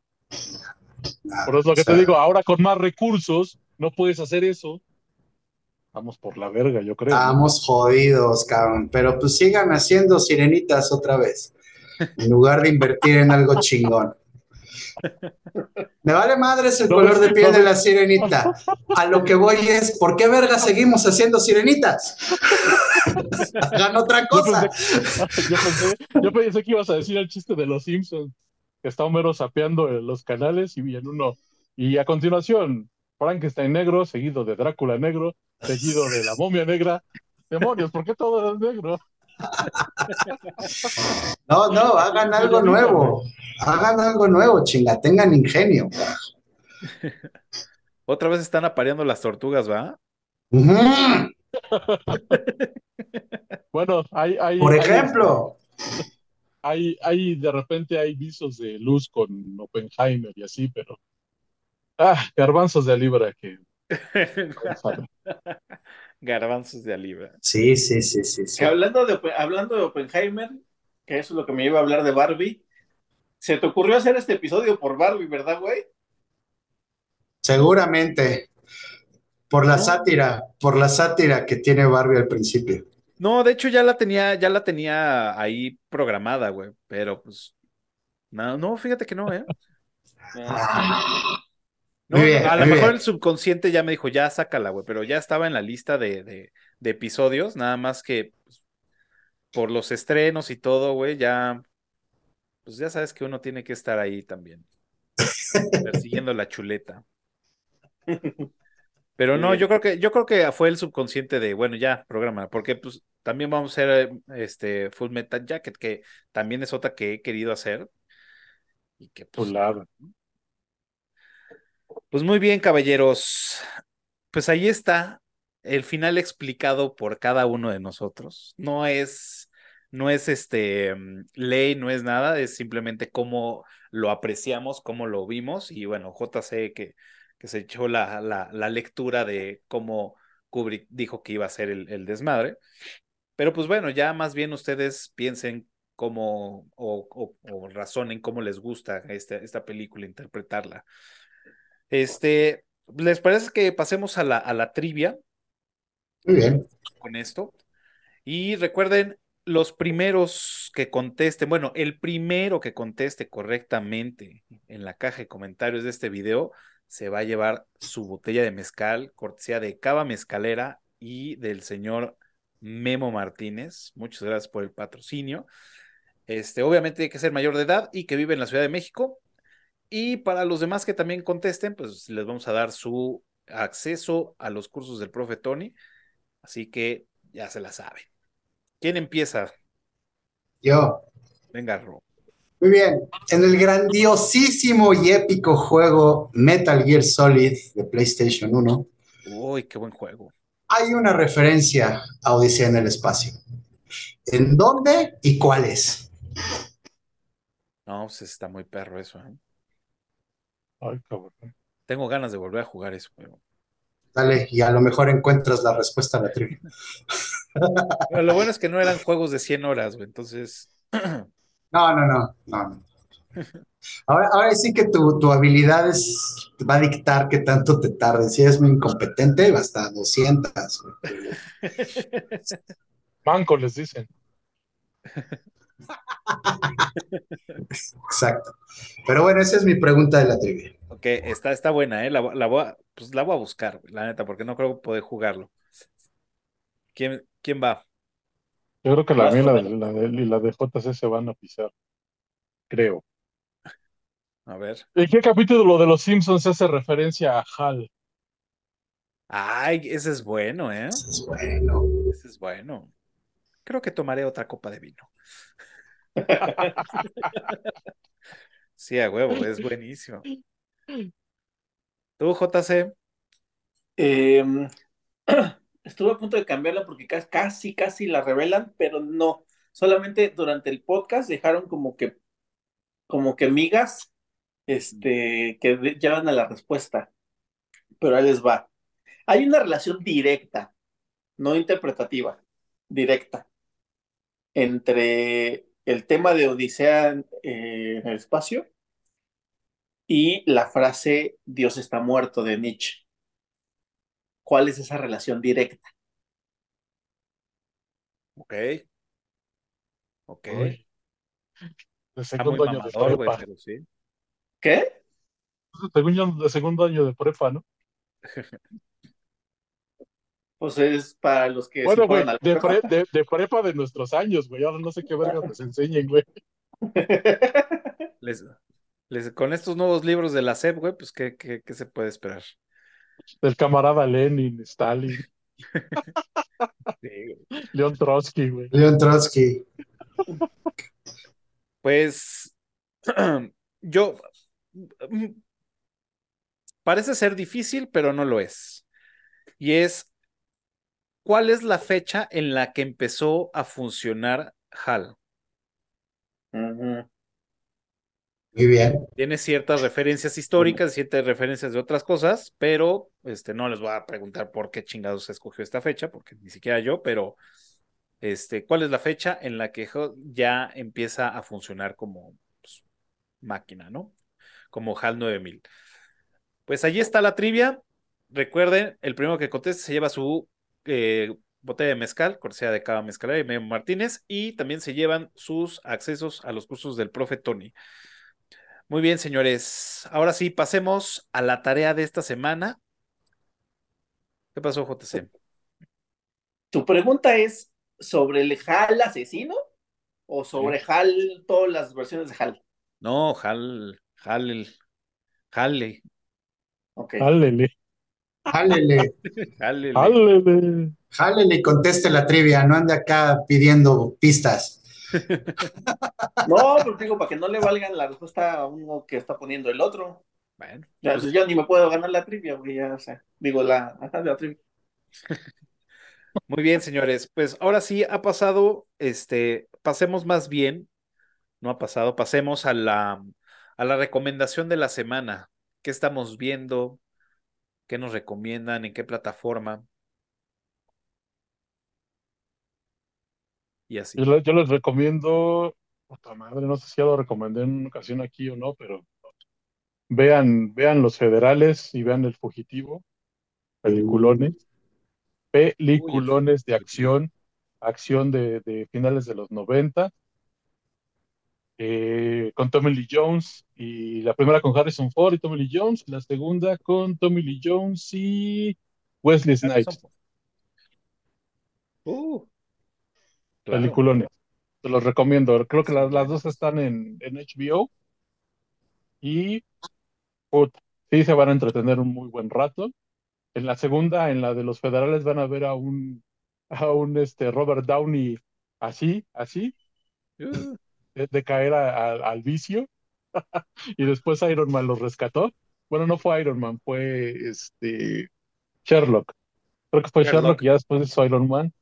Por eso lo que te digo, ahora con más recursos no puedes hacer eso. Vamos por la verga, yo creo. Estamos jodidos, cabrón. Pero pues sigan haciendo sirenitas otra vez. En lugar de invertir en algo chingón. Me vale madres el color de piel de la sirenita. A lo que voy es, ¿por qué verga seguimos haciendo sirenitas? Hagan otra cosa. Yo pensé, que ibas a decir el chiste de los Simpsons, está Homero sapeando los canales y en uno. Y a continuación, Frankenstein negro, seguido de Drácula negro, seguido de la momia negra. Demonios, ¿por qué todo es negro? No, no, hagan algo nuevo. Hagan algo nuevo, chinga, tengan ingenio. Otra vez están apareando las tortugas, ¿va? bueno, hay, hay Por ejemplo. Hay, hay, de repente hay visos de luz con Oppenheimer y así, pero. Ah, garbanzos de libra que. Garbanzos de libra. Sí, sí, sí, sí. hablando, de, hablando de Oppenheimer, que eso es lo que me iba a hablar de Barbie, ¿se te ocurrió hacer este episodio por Barbie, verdad, güey? Seguramente. Por la sátira, por la sátira que tiene Barbie al principio. No, de hecho ya la tenía, ya la tenía ahí programada, güey, pero pues no, no, fíjate que no, ¿eh? a lo mejor el subconsciente ya me dijo, ya sácala, güey, pero ya estaba en la lista de, episodios, nada más que pues, por los estrenos y todo, güey, ya, pues ya sabes que uno tiene que estar ahí también, persiguiendo la chuleta. Pero no, yo creo que, yo creo que fue el subconsciente de, bueno, ya, programa, porque pues también vamos a hacer este Full Metal Jacket, que también es otra que he querido hacer. Y que pues, pues muy bien, caballeros. Pues ahí está el final explicado por cada uno de nosotros. No es, no es este mm, ley, no es nada, es simplemente cómo lo apreciamos, cómo lo vimos. Y bueno, JC que, que se echó la, la, lectura de cómo Kubrick dijo que iba a ser el, el desmadre. Pero pues bueno, ya más bien ustedes piensen cómo o, o, razonen cómo les gusta esta, esta película, interpretarla. Este, ¿les parece que pasemos a la, a la trivia? Muy bien. Con esto. Y recuerden, los primeros que contesten, bueno, el primero que conteste correctamente en la caja de comentarios de este video se va a llevar su botella de mezcal, cortesía de Cava Mezcalera y del señor Memo Martínez. Muchas gracias por el patrocinio. Este, obviamente hay que ser mayor de edad y que vive en la Ciudad de México. Y para los demás que también contesten, pues les vamos a dar su acceso a los cursos del profe Tony. Así que ya se la saben. ¿Quién empieza? Yo. Venga, Ro. Muy bien. En el grandiosísimo y épico juego Metal Gear Solid de PlayStation 1. Uy, qué buen juego. Hay una referencia a Odisea en el espacio. ¿En dónde y cuál es? No, pues está muy perro eso. ¿eh? Ay, cabrón. Tengo ganas de volver a jugar eso, pero. Dale, y a lo mejor encuentras la respuesta a la trivia. lo bueno es que no eran juegos de 100 horas, güey, entonces. no, no, no, no. Ahora, ahora sí que tu, tu habilidad va a dictar qué tanto te tardes. Si eres muy incompetente, va hasta 200. Manco les dicen. Exacto. Pero bueno, esa es mi pregunta de la trivia. Ok, está, está buena, ¿eh? La, voy a, pues la voy a buscar, la neta, porque no creo poder jugarlo. ¿Quién, quién va? Yo creo que la mía y la, de, la de JC se van a pisar. Creo. A ver. ¿En qué capítulo de Los Simpsons hace referencia a Hal? Ay, ese es bueno, ¿eh? Ese es bueno. Ese es bueno. Creo que tomaré otra copa de vino. sí, a huevo, es buenísimo. ¿Tú, JC? Em, estuve a punto de cambiarla porque casi, casi la revelan, pero no. Solamente durante el podcast dejaron como que, como que migas, este, que llevan a la respuesta. Pero ahí les va. Hay una relación directa, no interpretativa, directa, entre el tema de Odisea eh, en el espacio y la frase Dios está muerto de Nietzsche. ¿Cuál es esa relación directa? Ok. Ok. De segundo año de prepa. ¿Qué? de segundo año de prepa, ¿no? Pues es para los que. Bueno, güey, de, prepa. de, nuestros años, güey. Ahora no sé qué verga nos enseñen, güey. Les, con estos nuevos libros de la SEP, güey, pues, ¿qué, qué, qué se puede esperar? Del camarada Lenin, Stalin. León Trotsky, güey. León Trotsky. Pues yo mm, parece ser difícil, pero no lo es. Y es ¿cuál es la fecha en la que empezó a funcionar HAL? Muy bien. Tiene ciertas referencias históricas, ciertas referencias de otras cosas, pero este, no les voy a preguntar por qué chingados se escogió esta fecha, porque ni siquiera yo, pero este, ¿cuál es la fecha en la que ya empieza a funcionar como pues, máquina, ¿no? Como HAL 9000. Pues allí está la trivia. Recuerden, el primero que conteste se lleva su eh, botella de mezcal, cortesía de cada mezcalera y Memo Martínez, y también se llevan sus accesos a los cursos del profe Tony. Muy bien, señores. Ahora sí, pasemos a la tarea de esta semana. ¿Qué pasó, JC? Tu pregunta es sobre el HAL asesino o sobre HAL, todas las versiones de HAL. No, HAL, HAL, HAL. Ok. Jálele. Jálele. Jálele. y conteste la trivia, no ande acá pidiendo pistas. No, pero digo, para que no le valgan la respuesta a uno que está poniendo el otro. Bueno. Ya, pues, ya ni me puedo ganar la trivia, ya, o sea, digo, la, la trivia. Muy bien, señores. Pues ahora sí ha pasado, este, pasemos más bien, no ha pasado, pasemos a la, a la recomendación de la semana. ¿Qué estamos viendo? ¿Qué nos recomiendan? ¿En qué plataforma? Y así. Yo, les recomiendo, puta madre, no sé si ya lo recomendé en una ocasión aquí o no, pero vean, vean Los Federales y vean El Fugitivo, peliculones, peliculones de acción, acción de, de finales de los 90 eh, con Tommy Lee Jones, y la primera con Harrison Ford y Tommy Lee Jones, la segunda con Tommy Lee Jones y Wesley Snipes. Uh, Peliculones. Te los recomiendo. Creo que las, dos están en, en HBO. Y sí se van a entretener un muy buen rato. En la segunda, en la de los federales, van a ver a un, a un este, Robert Downey así, así. Uh de, caer al vicio. y después Iron Man los rescató. Bueno, no fue Iron Man, fue este Sherlock. Creo que fue Sherlock, y ya después hizo Iron Man.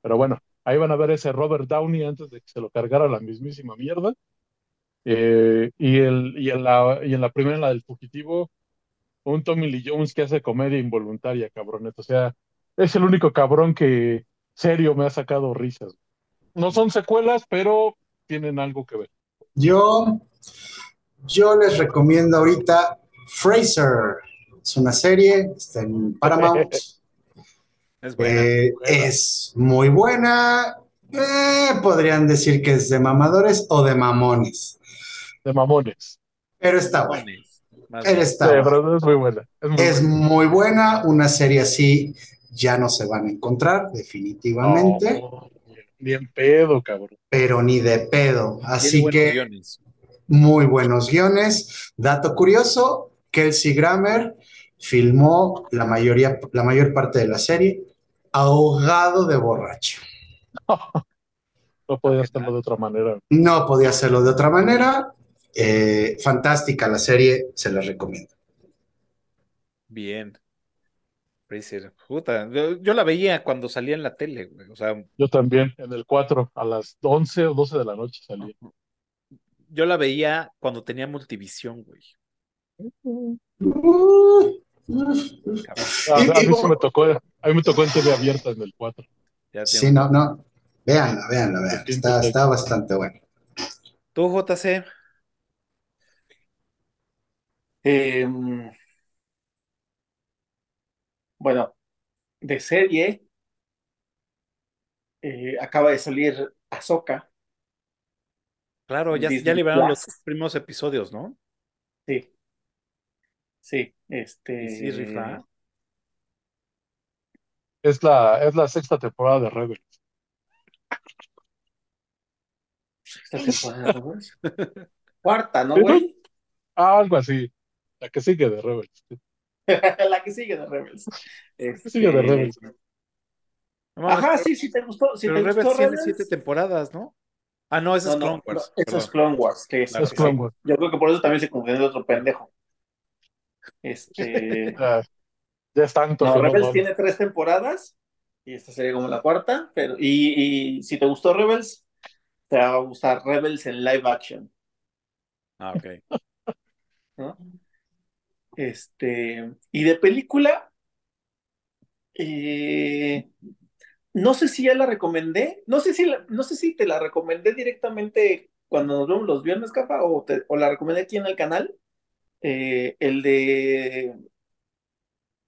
Pero bueno, ahí van a ver ese Robert Downey antes de que se lo cargara la mismísima mierda. Eh, y, el, y, en la, y en la primera, en la del fugitivo, un Tommy Lee Jones que hace comedia involuntaria, cabronet. O sea, es el único cabrón que serio me ha sacado risas. No son secuelas, pero tienen algo que ver. Yo, yo les recomiendo ahorita Fraser. Es una serie, está en Paramount. Es buena, eh, Es muy buena. Eh, podrían decir que es de mamadores o de mamones. De mamones. Pero está bien. Sí, está pero es muy buena. Es muy Es buena. muy buena. Una serie así ya no se van a encontrar, definitivamente. No, ni en pedo, cabrón. Pero ni de pedo. Así buenos que guiones. muy buenos guiones. Dato curioso, Kelsey Grammer filmó la mayoría, la mayor parte de la serie ahogado de borracho. No podía hacerlo de otra manera. No podía hacerlo de otra manera. Eh, fantástica la serie, se la recomiendo. Bien. Puta, yo, yo la veía cuando salía en la tele, güey. O sea, Yo también, en el 4, a las 11 o 12 de la noche salí. yo la veía cuando tenía multivisión, güey. Uh, uh, Cabrón, A, Y- a y- mí sí me tocó, a mí me tocó en TV abierta en el 4. ya Sí, no, no. Véanla, véanla, véanla. Está, está bastante bueno. ¿Tú, JC? Em, bueno, de serie, eh, acaba de salir Ahsoka. Claro, ya, ya liberaron los primeros episodios, ¿no? Sí. Sí, este. Sí, rifa. Es la, es la sexta temporada de Rebels. Esta temporada, güey. Cuarta, ¿no, güey? Ah, algo así. La que sigue de Rebels. La que sigue de Rebels. La que sigue de Este, Rebels. No Ajá, pero- sí, sí te gustó. Si pero te Rebels gustó tiene Rebels. siete temporadas, ¿no? Ah, no, No, es Clone no, Wars. eso perdón. es Clone Wars. que es- Claro, Es Clone Wars. Yo creo que por eso también se confundió de otro pendejo. Este. Ya, es tanto No, Rebels tiene tres temporadas y esta sería como la cuarta, pero y, y si te gustó Rebels, te va a gustar Rebels en live action, Ah, ok. ¿no? Este, y de película, eh, no sé si ya la recomendé, no sé si la- no sé si te la recomendé directamente cuando nos vemos los viernes, o, te- o la recomendé aquí en el canal, eh, el de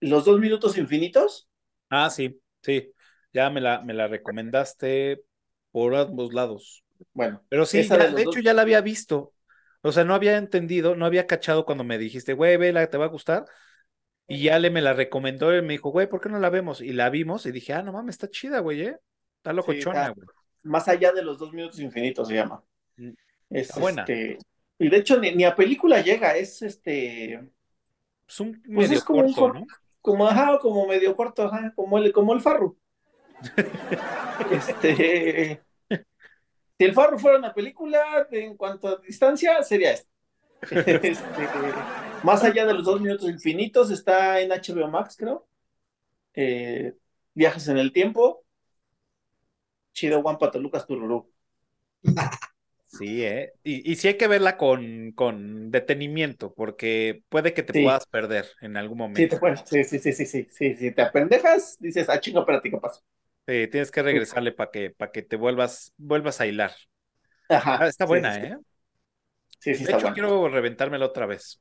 los dos minutos infinitos. Ah, sí, sí. Ya me la, me la recomendaste por ambos lados. Bueno, Pero sí, ya- de hecho ya la había visto. O sea, no había entendido, no había cachado cuando me dijiste, güey, vela, te va a gustar. Y ya le me la recomendó y me dijo, güey, ¿por qué no la vemos? Y la vimos y dije, ah, no mames, está chida, güey, ¿eh? Está locochona, güey. más allá de los dos minutos infinitos se llama. Mm, Es está buena. este, y de hecho ni, ni a película llega, es este, Es un Pues medio es como un corto, for- ¿no? Como ajá, como medio corto, ajá, como el, como el farro. este, si el farro fuera una película, en cuanto a distancia, sería esta. Este, más allá de los dos minutos infinitos, está en HBO Max, creo. Eh, viajes en el tiempo. Chido Juan Lucas Tururú. Sí, ¿eh? Y, y sí hay que verla con, con detenimiento, porque puede que te Sí. puedas perder en algún Sí, momento. te puedes- sí, sí, sí, sí, sí, sí, si te apendejas, dices, ah, chinga, espérate, ¿qué pasó? Sí, tienes que regresarle para que, para que te vuelvas, vuelvas a hilar. Ajá. Ah, está sí, buena, sí, sí. ¿eh? Sí, sí, De está hecho, buena. quiero reventármela otra vez.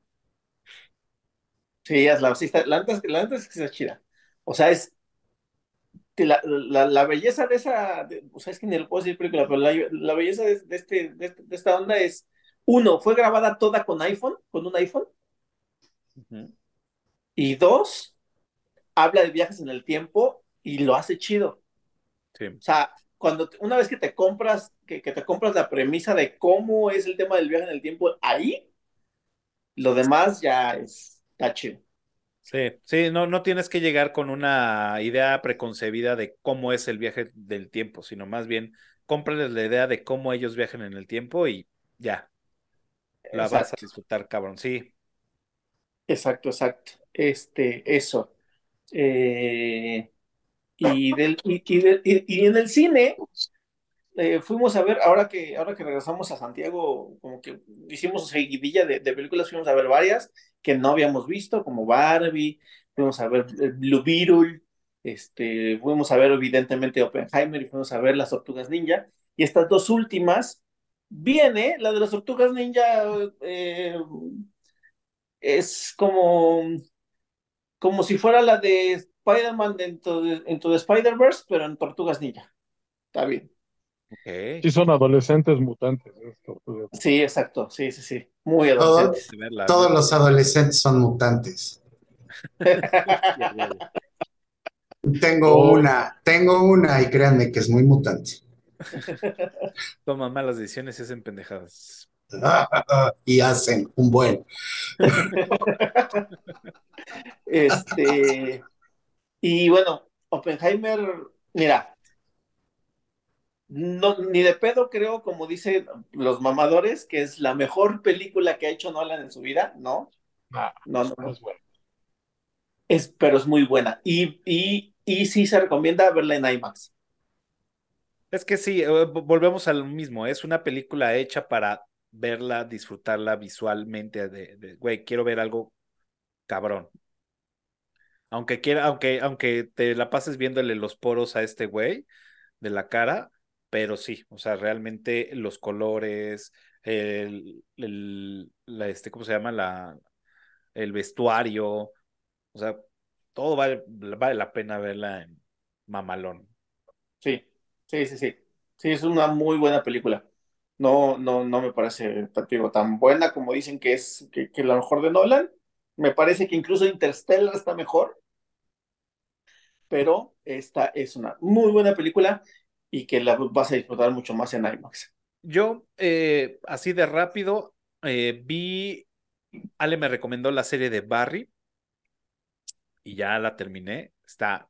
Sí, hazla, sí está, la la neta es que está chida. O sea, es que la, la, la belleza de esa, de- o sea, es que ni lo puedo decir película, pero la, la belleza de, de este, de, este- de esta onda es, uno, fue grabada toda con iPhone, con un iPhone, y dos, habla de viajes en el tiempo y lo hace chido. Sí. O sea, cuando una vez que te compras, que, que te compras la premisa de cómo es el tema del viaje en el tiempo, ahí, lo demás ya es, está chido. Sí, sí, no, no tienes que llegar con una idea preconcebida de cómo es el viaje del tiempo, sino más bien cómprales la idea de cómo ellos viajan en el tiempo y ya, la vas a disfrutar, cabrón. Sí, Exacto, exacto. Este, eso. Eh, y, del, y, y del- y- y en el cine eh, fuimos a ver, ahora que, ahora que regresamos a Santiago, como que hicimos seguidilla de, de películas, fuimos a ver varias que no habíamos visto, como Barbie, fuimos a ver eh, Blue Beetle, este, fuimos a ver evidentemente Oppenheimer y fuimos a ver Las Tortugas Ninja. Y estas dos últimas, viene, la de las Tortugas Ninja, eh, es como, como si fuera la de Spider-Man dentro de, dentro de Spider-Verse, pero en Tortugas Ninja. Está bien. Sí, son adolescentes mutantes. Sí, exacto. Sí, sí, sí. Muy adolescentes. todos los adolescentes son mutantes. tengo oh. una, tengo una y créanme que es muy mutante. Toman malas decisiones y hacen pendejadas. y hacen un buen. este. Y bueno, Oppenheimer, mira, no, ni de pedo creo, como dicen los mamadores, que es la mejor película que ha hecho Nolan en su vida, ¿no? Ah, no, no, es buena. Es, pero es muy buena. Y, y, y sí se recomienda verla en IMAX. Es que sí, eh, volvemos al mismo. Es una película hecha para verla, disfrutarla visualmente. De, güey, quiero ver algo cabrón. Aunque quiera, aunque, aunque te la pases viéndole los poros a este güey de la cara, pero sí, o sea, realmente los colores, el, la, este, ¿cómo se llama? La, el vestuario, o sea, todo vale, vale la pena verla en mamalón. Sí, sí, sí, sí. Sí, es una muy buena película. No, no, no me parece, tan buena como dicen que es que, que la mejor de Nolan. Me parece que incluso Interstellar está mejor. Pero esta es una muy buena película y que la vas a disfrutar mucho más en IMAX. Yo, eh, así de rápido, eh, vi, Ale me recomendó la serie de Barry y ya la terminé. Está,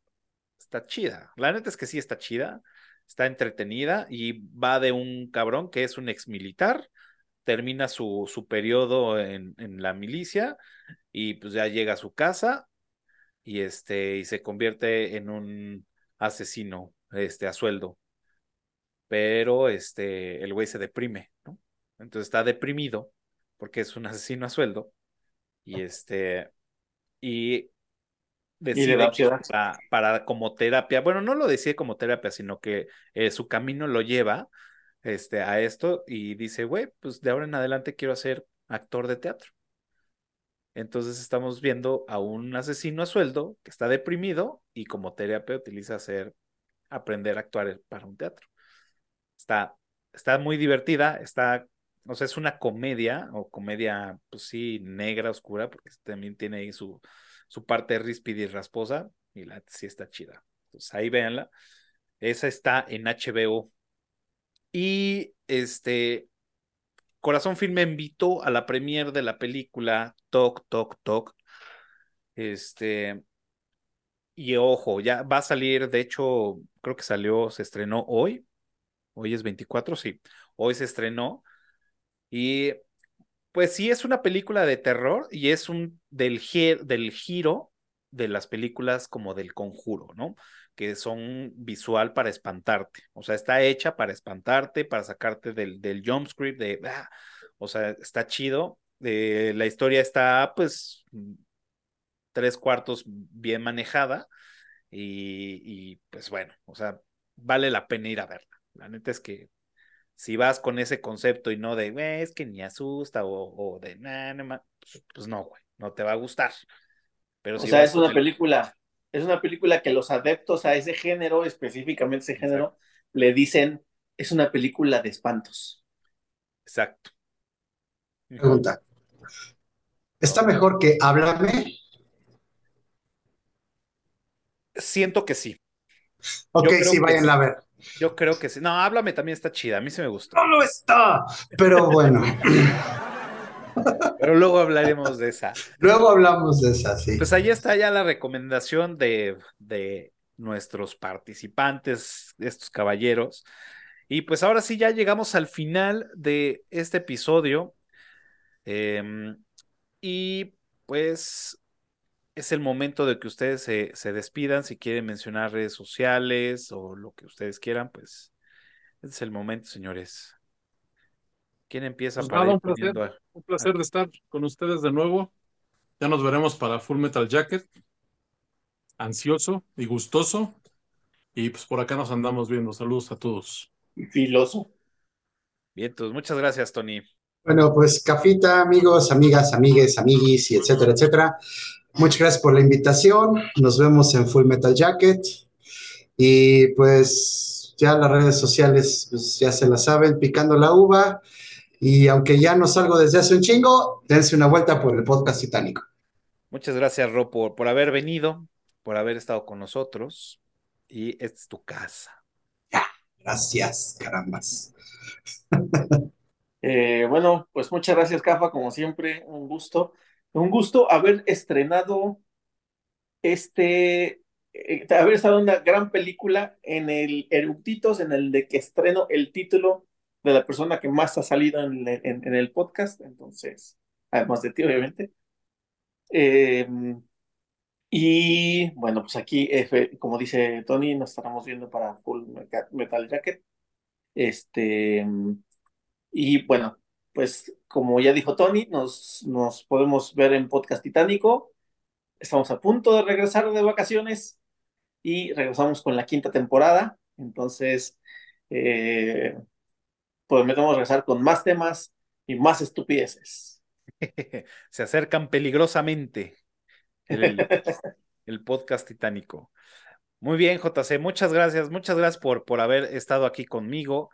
está chida. La neta es que sí está chida, está entretenida y va de un cabrón que es un ex militar, termina su, su periodo en, en la milicia y pues ya llega a su casa y este y se convierte en un asesino este a sueldo pero este, el güey se deprime, ¿no? Entonces está deprimido porque es un asesino a sueldo y este, y decide para, como terapia, bueno, no lo decide como terapia, sino que eh, su camino lo lleva este, a esto y dice, güey, pues de ahora en adelante quiero ser actor de teatro. Entonces estamos viendo a un asesino a sueldo que está deprimido y como terapia utiliza hacer, aprender a actuar para un teatro. Está, está muy divertida, está, o sea, es una comedia, o comedia, pues sí, negra, oscura, porque también tiene ahí su, su parte ríspida y rasposa, y la sí está chida. Entonces ahí véanla. Esa está en HBO. Y este, Corazón Film me invitó a la premiere de la película Talk, Talk, Talk. Este, y ojo, ya va a salir, de hecho, creo que salió, se estrenó hoy, Hoy es 24, sí. Hoy se estrenó. Y pues sí, es una película de terror y es un del, del giro de las películas como del conjuro, ¿no? Que son visual para espantarte. O sea, está hecha para espantarte, para sacarte del, del jump script, de, ah", o sea, está chido. Eh, la historia está, pues, tres cuartos bien manejada y, y, pues bueno, o sea, vale la pena ir a verla. La neta es que si vas con ese concepto y no de, es que ni asusta o, de, nada, pues, pues, no, güey, no te va a gustar. Pero o sea, es una película, es una película que los adeptos a ese género, específicamente ese género, le dicen, es una película de espantos. Exacto. Pregunta. ¿Está mejor que Háblame? Siento que sí. Ok, sí, vayan a ver. Yo creo que sí. No, háblame también está chida. A mí se me gustó. No lo está, pero bueno. Pero luego hablaremos de esa. Luego hablamos de esa, sí. Pues ahí está ya la recomendación de, de nuestros participantes, estos caballeros. Y pues ahora sí, ya llegamos al final de este episodio. Em, y pues es el momento de que ustedes se, se, despidan. Si quieren mencionar redes sociales o lo que ustedes quieran, pues es el momento, señores. ¿Quién empieza pues para un placer, un placer de estar con ustedes de nuevo. Ya nos veremos para Full Metal Jacket. Ansioso y gustoso. Y pues por acá nos andamos viendo. Saludos a todos. Filoso. Bien, entonces muchas gracias, Tony. Bueno, pues cafita, amigos, amigas, amigues, amiguis y etcétera, etcétera. Muchas gracias por la invitación. Nos vemos en Full Metal Jacket. Y pues ya las redes sociales, pues ya se la saben, picando la uva. Y aunque ya no salgo desde hace un chingo, dense una vuelta por el podcast titánico. Muchas gracias, Ro, por, por haber venido, por haber estado con nosotros. Y esta es tu casa. Ya, gracias, carambas. Eh, bueno, pues muchas gracias, Cafa, como siempre, un gusto. Un gusto haber estrenado este, eh, haber estado en una gran película en el Eructitos, en el de que estreno el título de la persona que más ha salido en, en, el podcast, entonces, además de ti, obviamente. Em, y bueno, pues aquí, como dice Tony, nos estaremos viendo para Full Metal Jacket. Este, y bueno, pues como ya dijo Tony, nos, podemos ver en Podcast Titánico. Estamos a punto de regresar de vacaciones y regresamos con la quinta temporada. Entonces, eh, prometemos regresar con más temas y más estupideces. Se acercan peligrosamente el, podcast titánico. Muy bien, JC, muchas gracias, muchas gracias por haber estado aquí conmigo.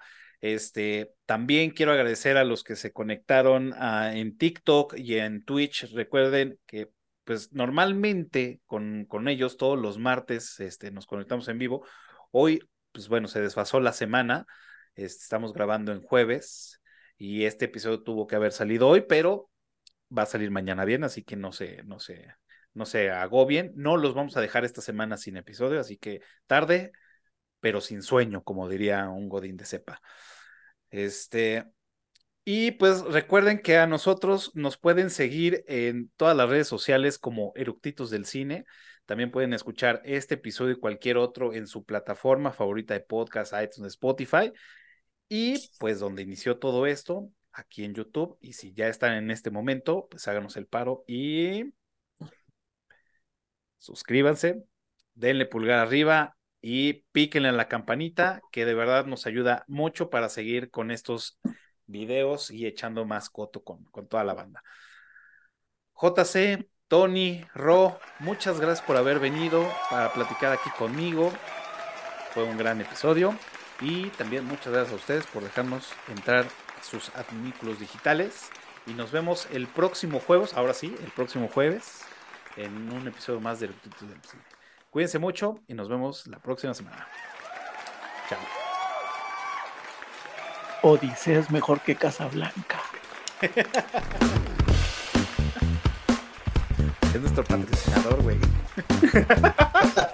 Este, también quiero agradecer a los que se conectaron ah, en TikTok y en Twitch. Recuerden que pues normalmente con, con ellos todos los martes este, nos conectamos en vivo. Hoy, pues bueno, se desfasó la semana. Este, estamos grabando en jueves y este episodio tuvo que haber salido hoy, pero va a salir mañana bien, así que no se, no se, no se agobien. No los vamos a dejar esta semana sin episodio, así que tarde, pero sin sueño, como diría un Godín de cepa. Este, y pues recuerden que a nosotros nos pueden seguir en todas las redes sociales como Eructitos del Cine. También pueden escuchar este episodio y cualquier otro en su plataforma favorita de podcast, iTunes, Spotify. Y pues donde inició todo esto, aquí en YouTube. Y si ya están en este momento, pues háganos el paro y suscríbanse, denle pulgar arriba y píquenle en la campanita, que de verdad nos ayuda mucho para seguir con estos videos y echando más coto con, con toda la banda. JC, Tony, Ro, muchas gracias por haber venido para platicar aquí conmigo. Fue un gran episodio. Y también muchas gracias a ustedes por dejarnos entrar a sus adminículos digitales. Y nos vemos el próximo jueves, ahora sí, el próximo jueves, en un episodio más del Cuídense mucho y nos vemos la próxima semana. Chao. Odisea es mejor que Casablanca. es nuestro patrocinador, güey.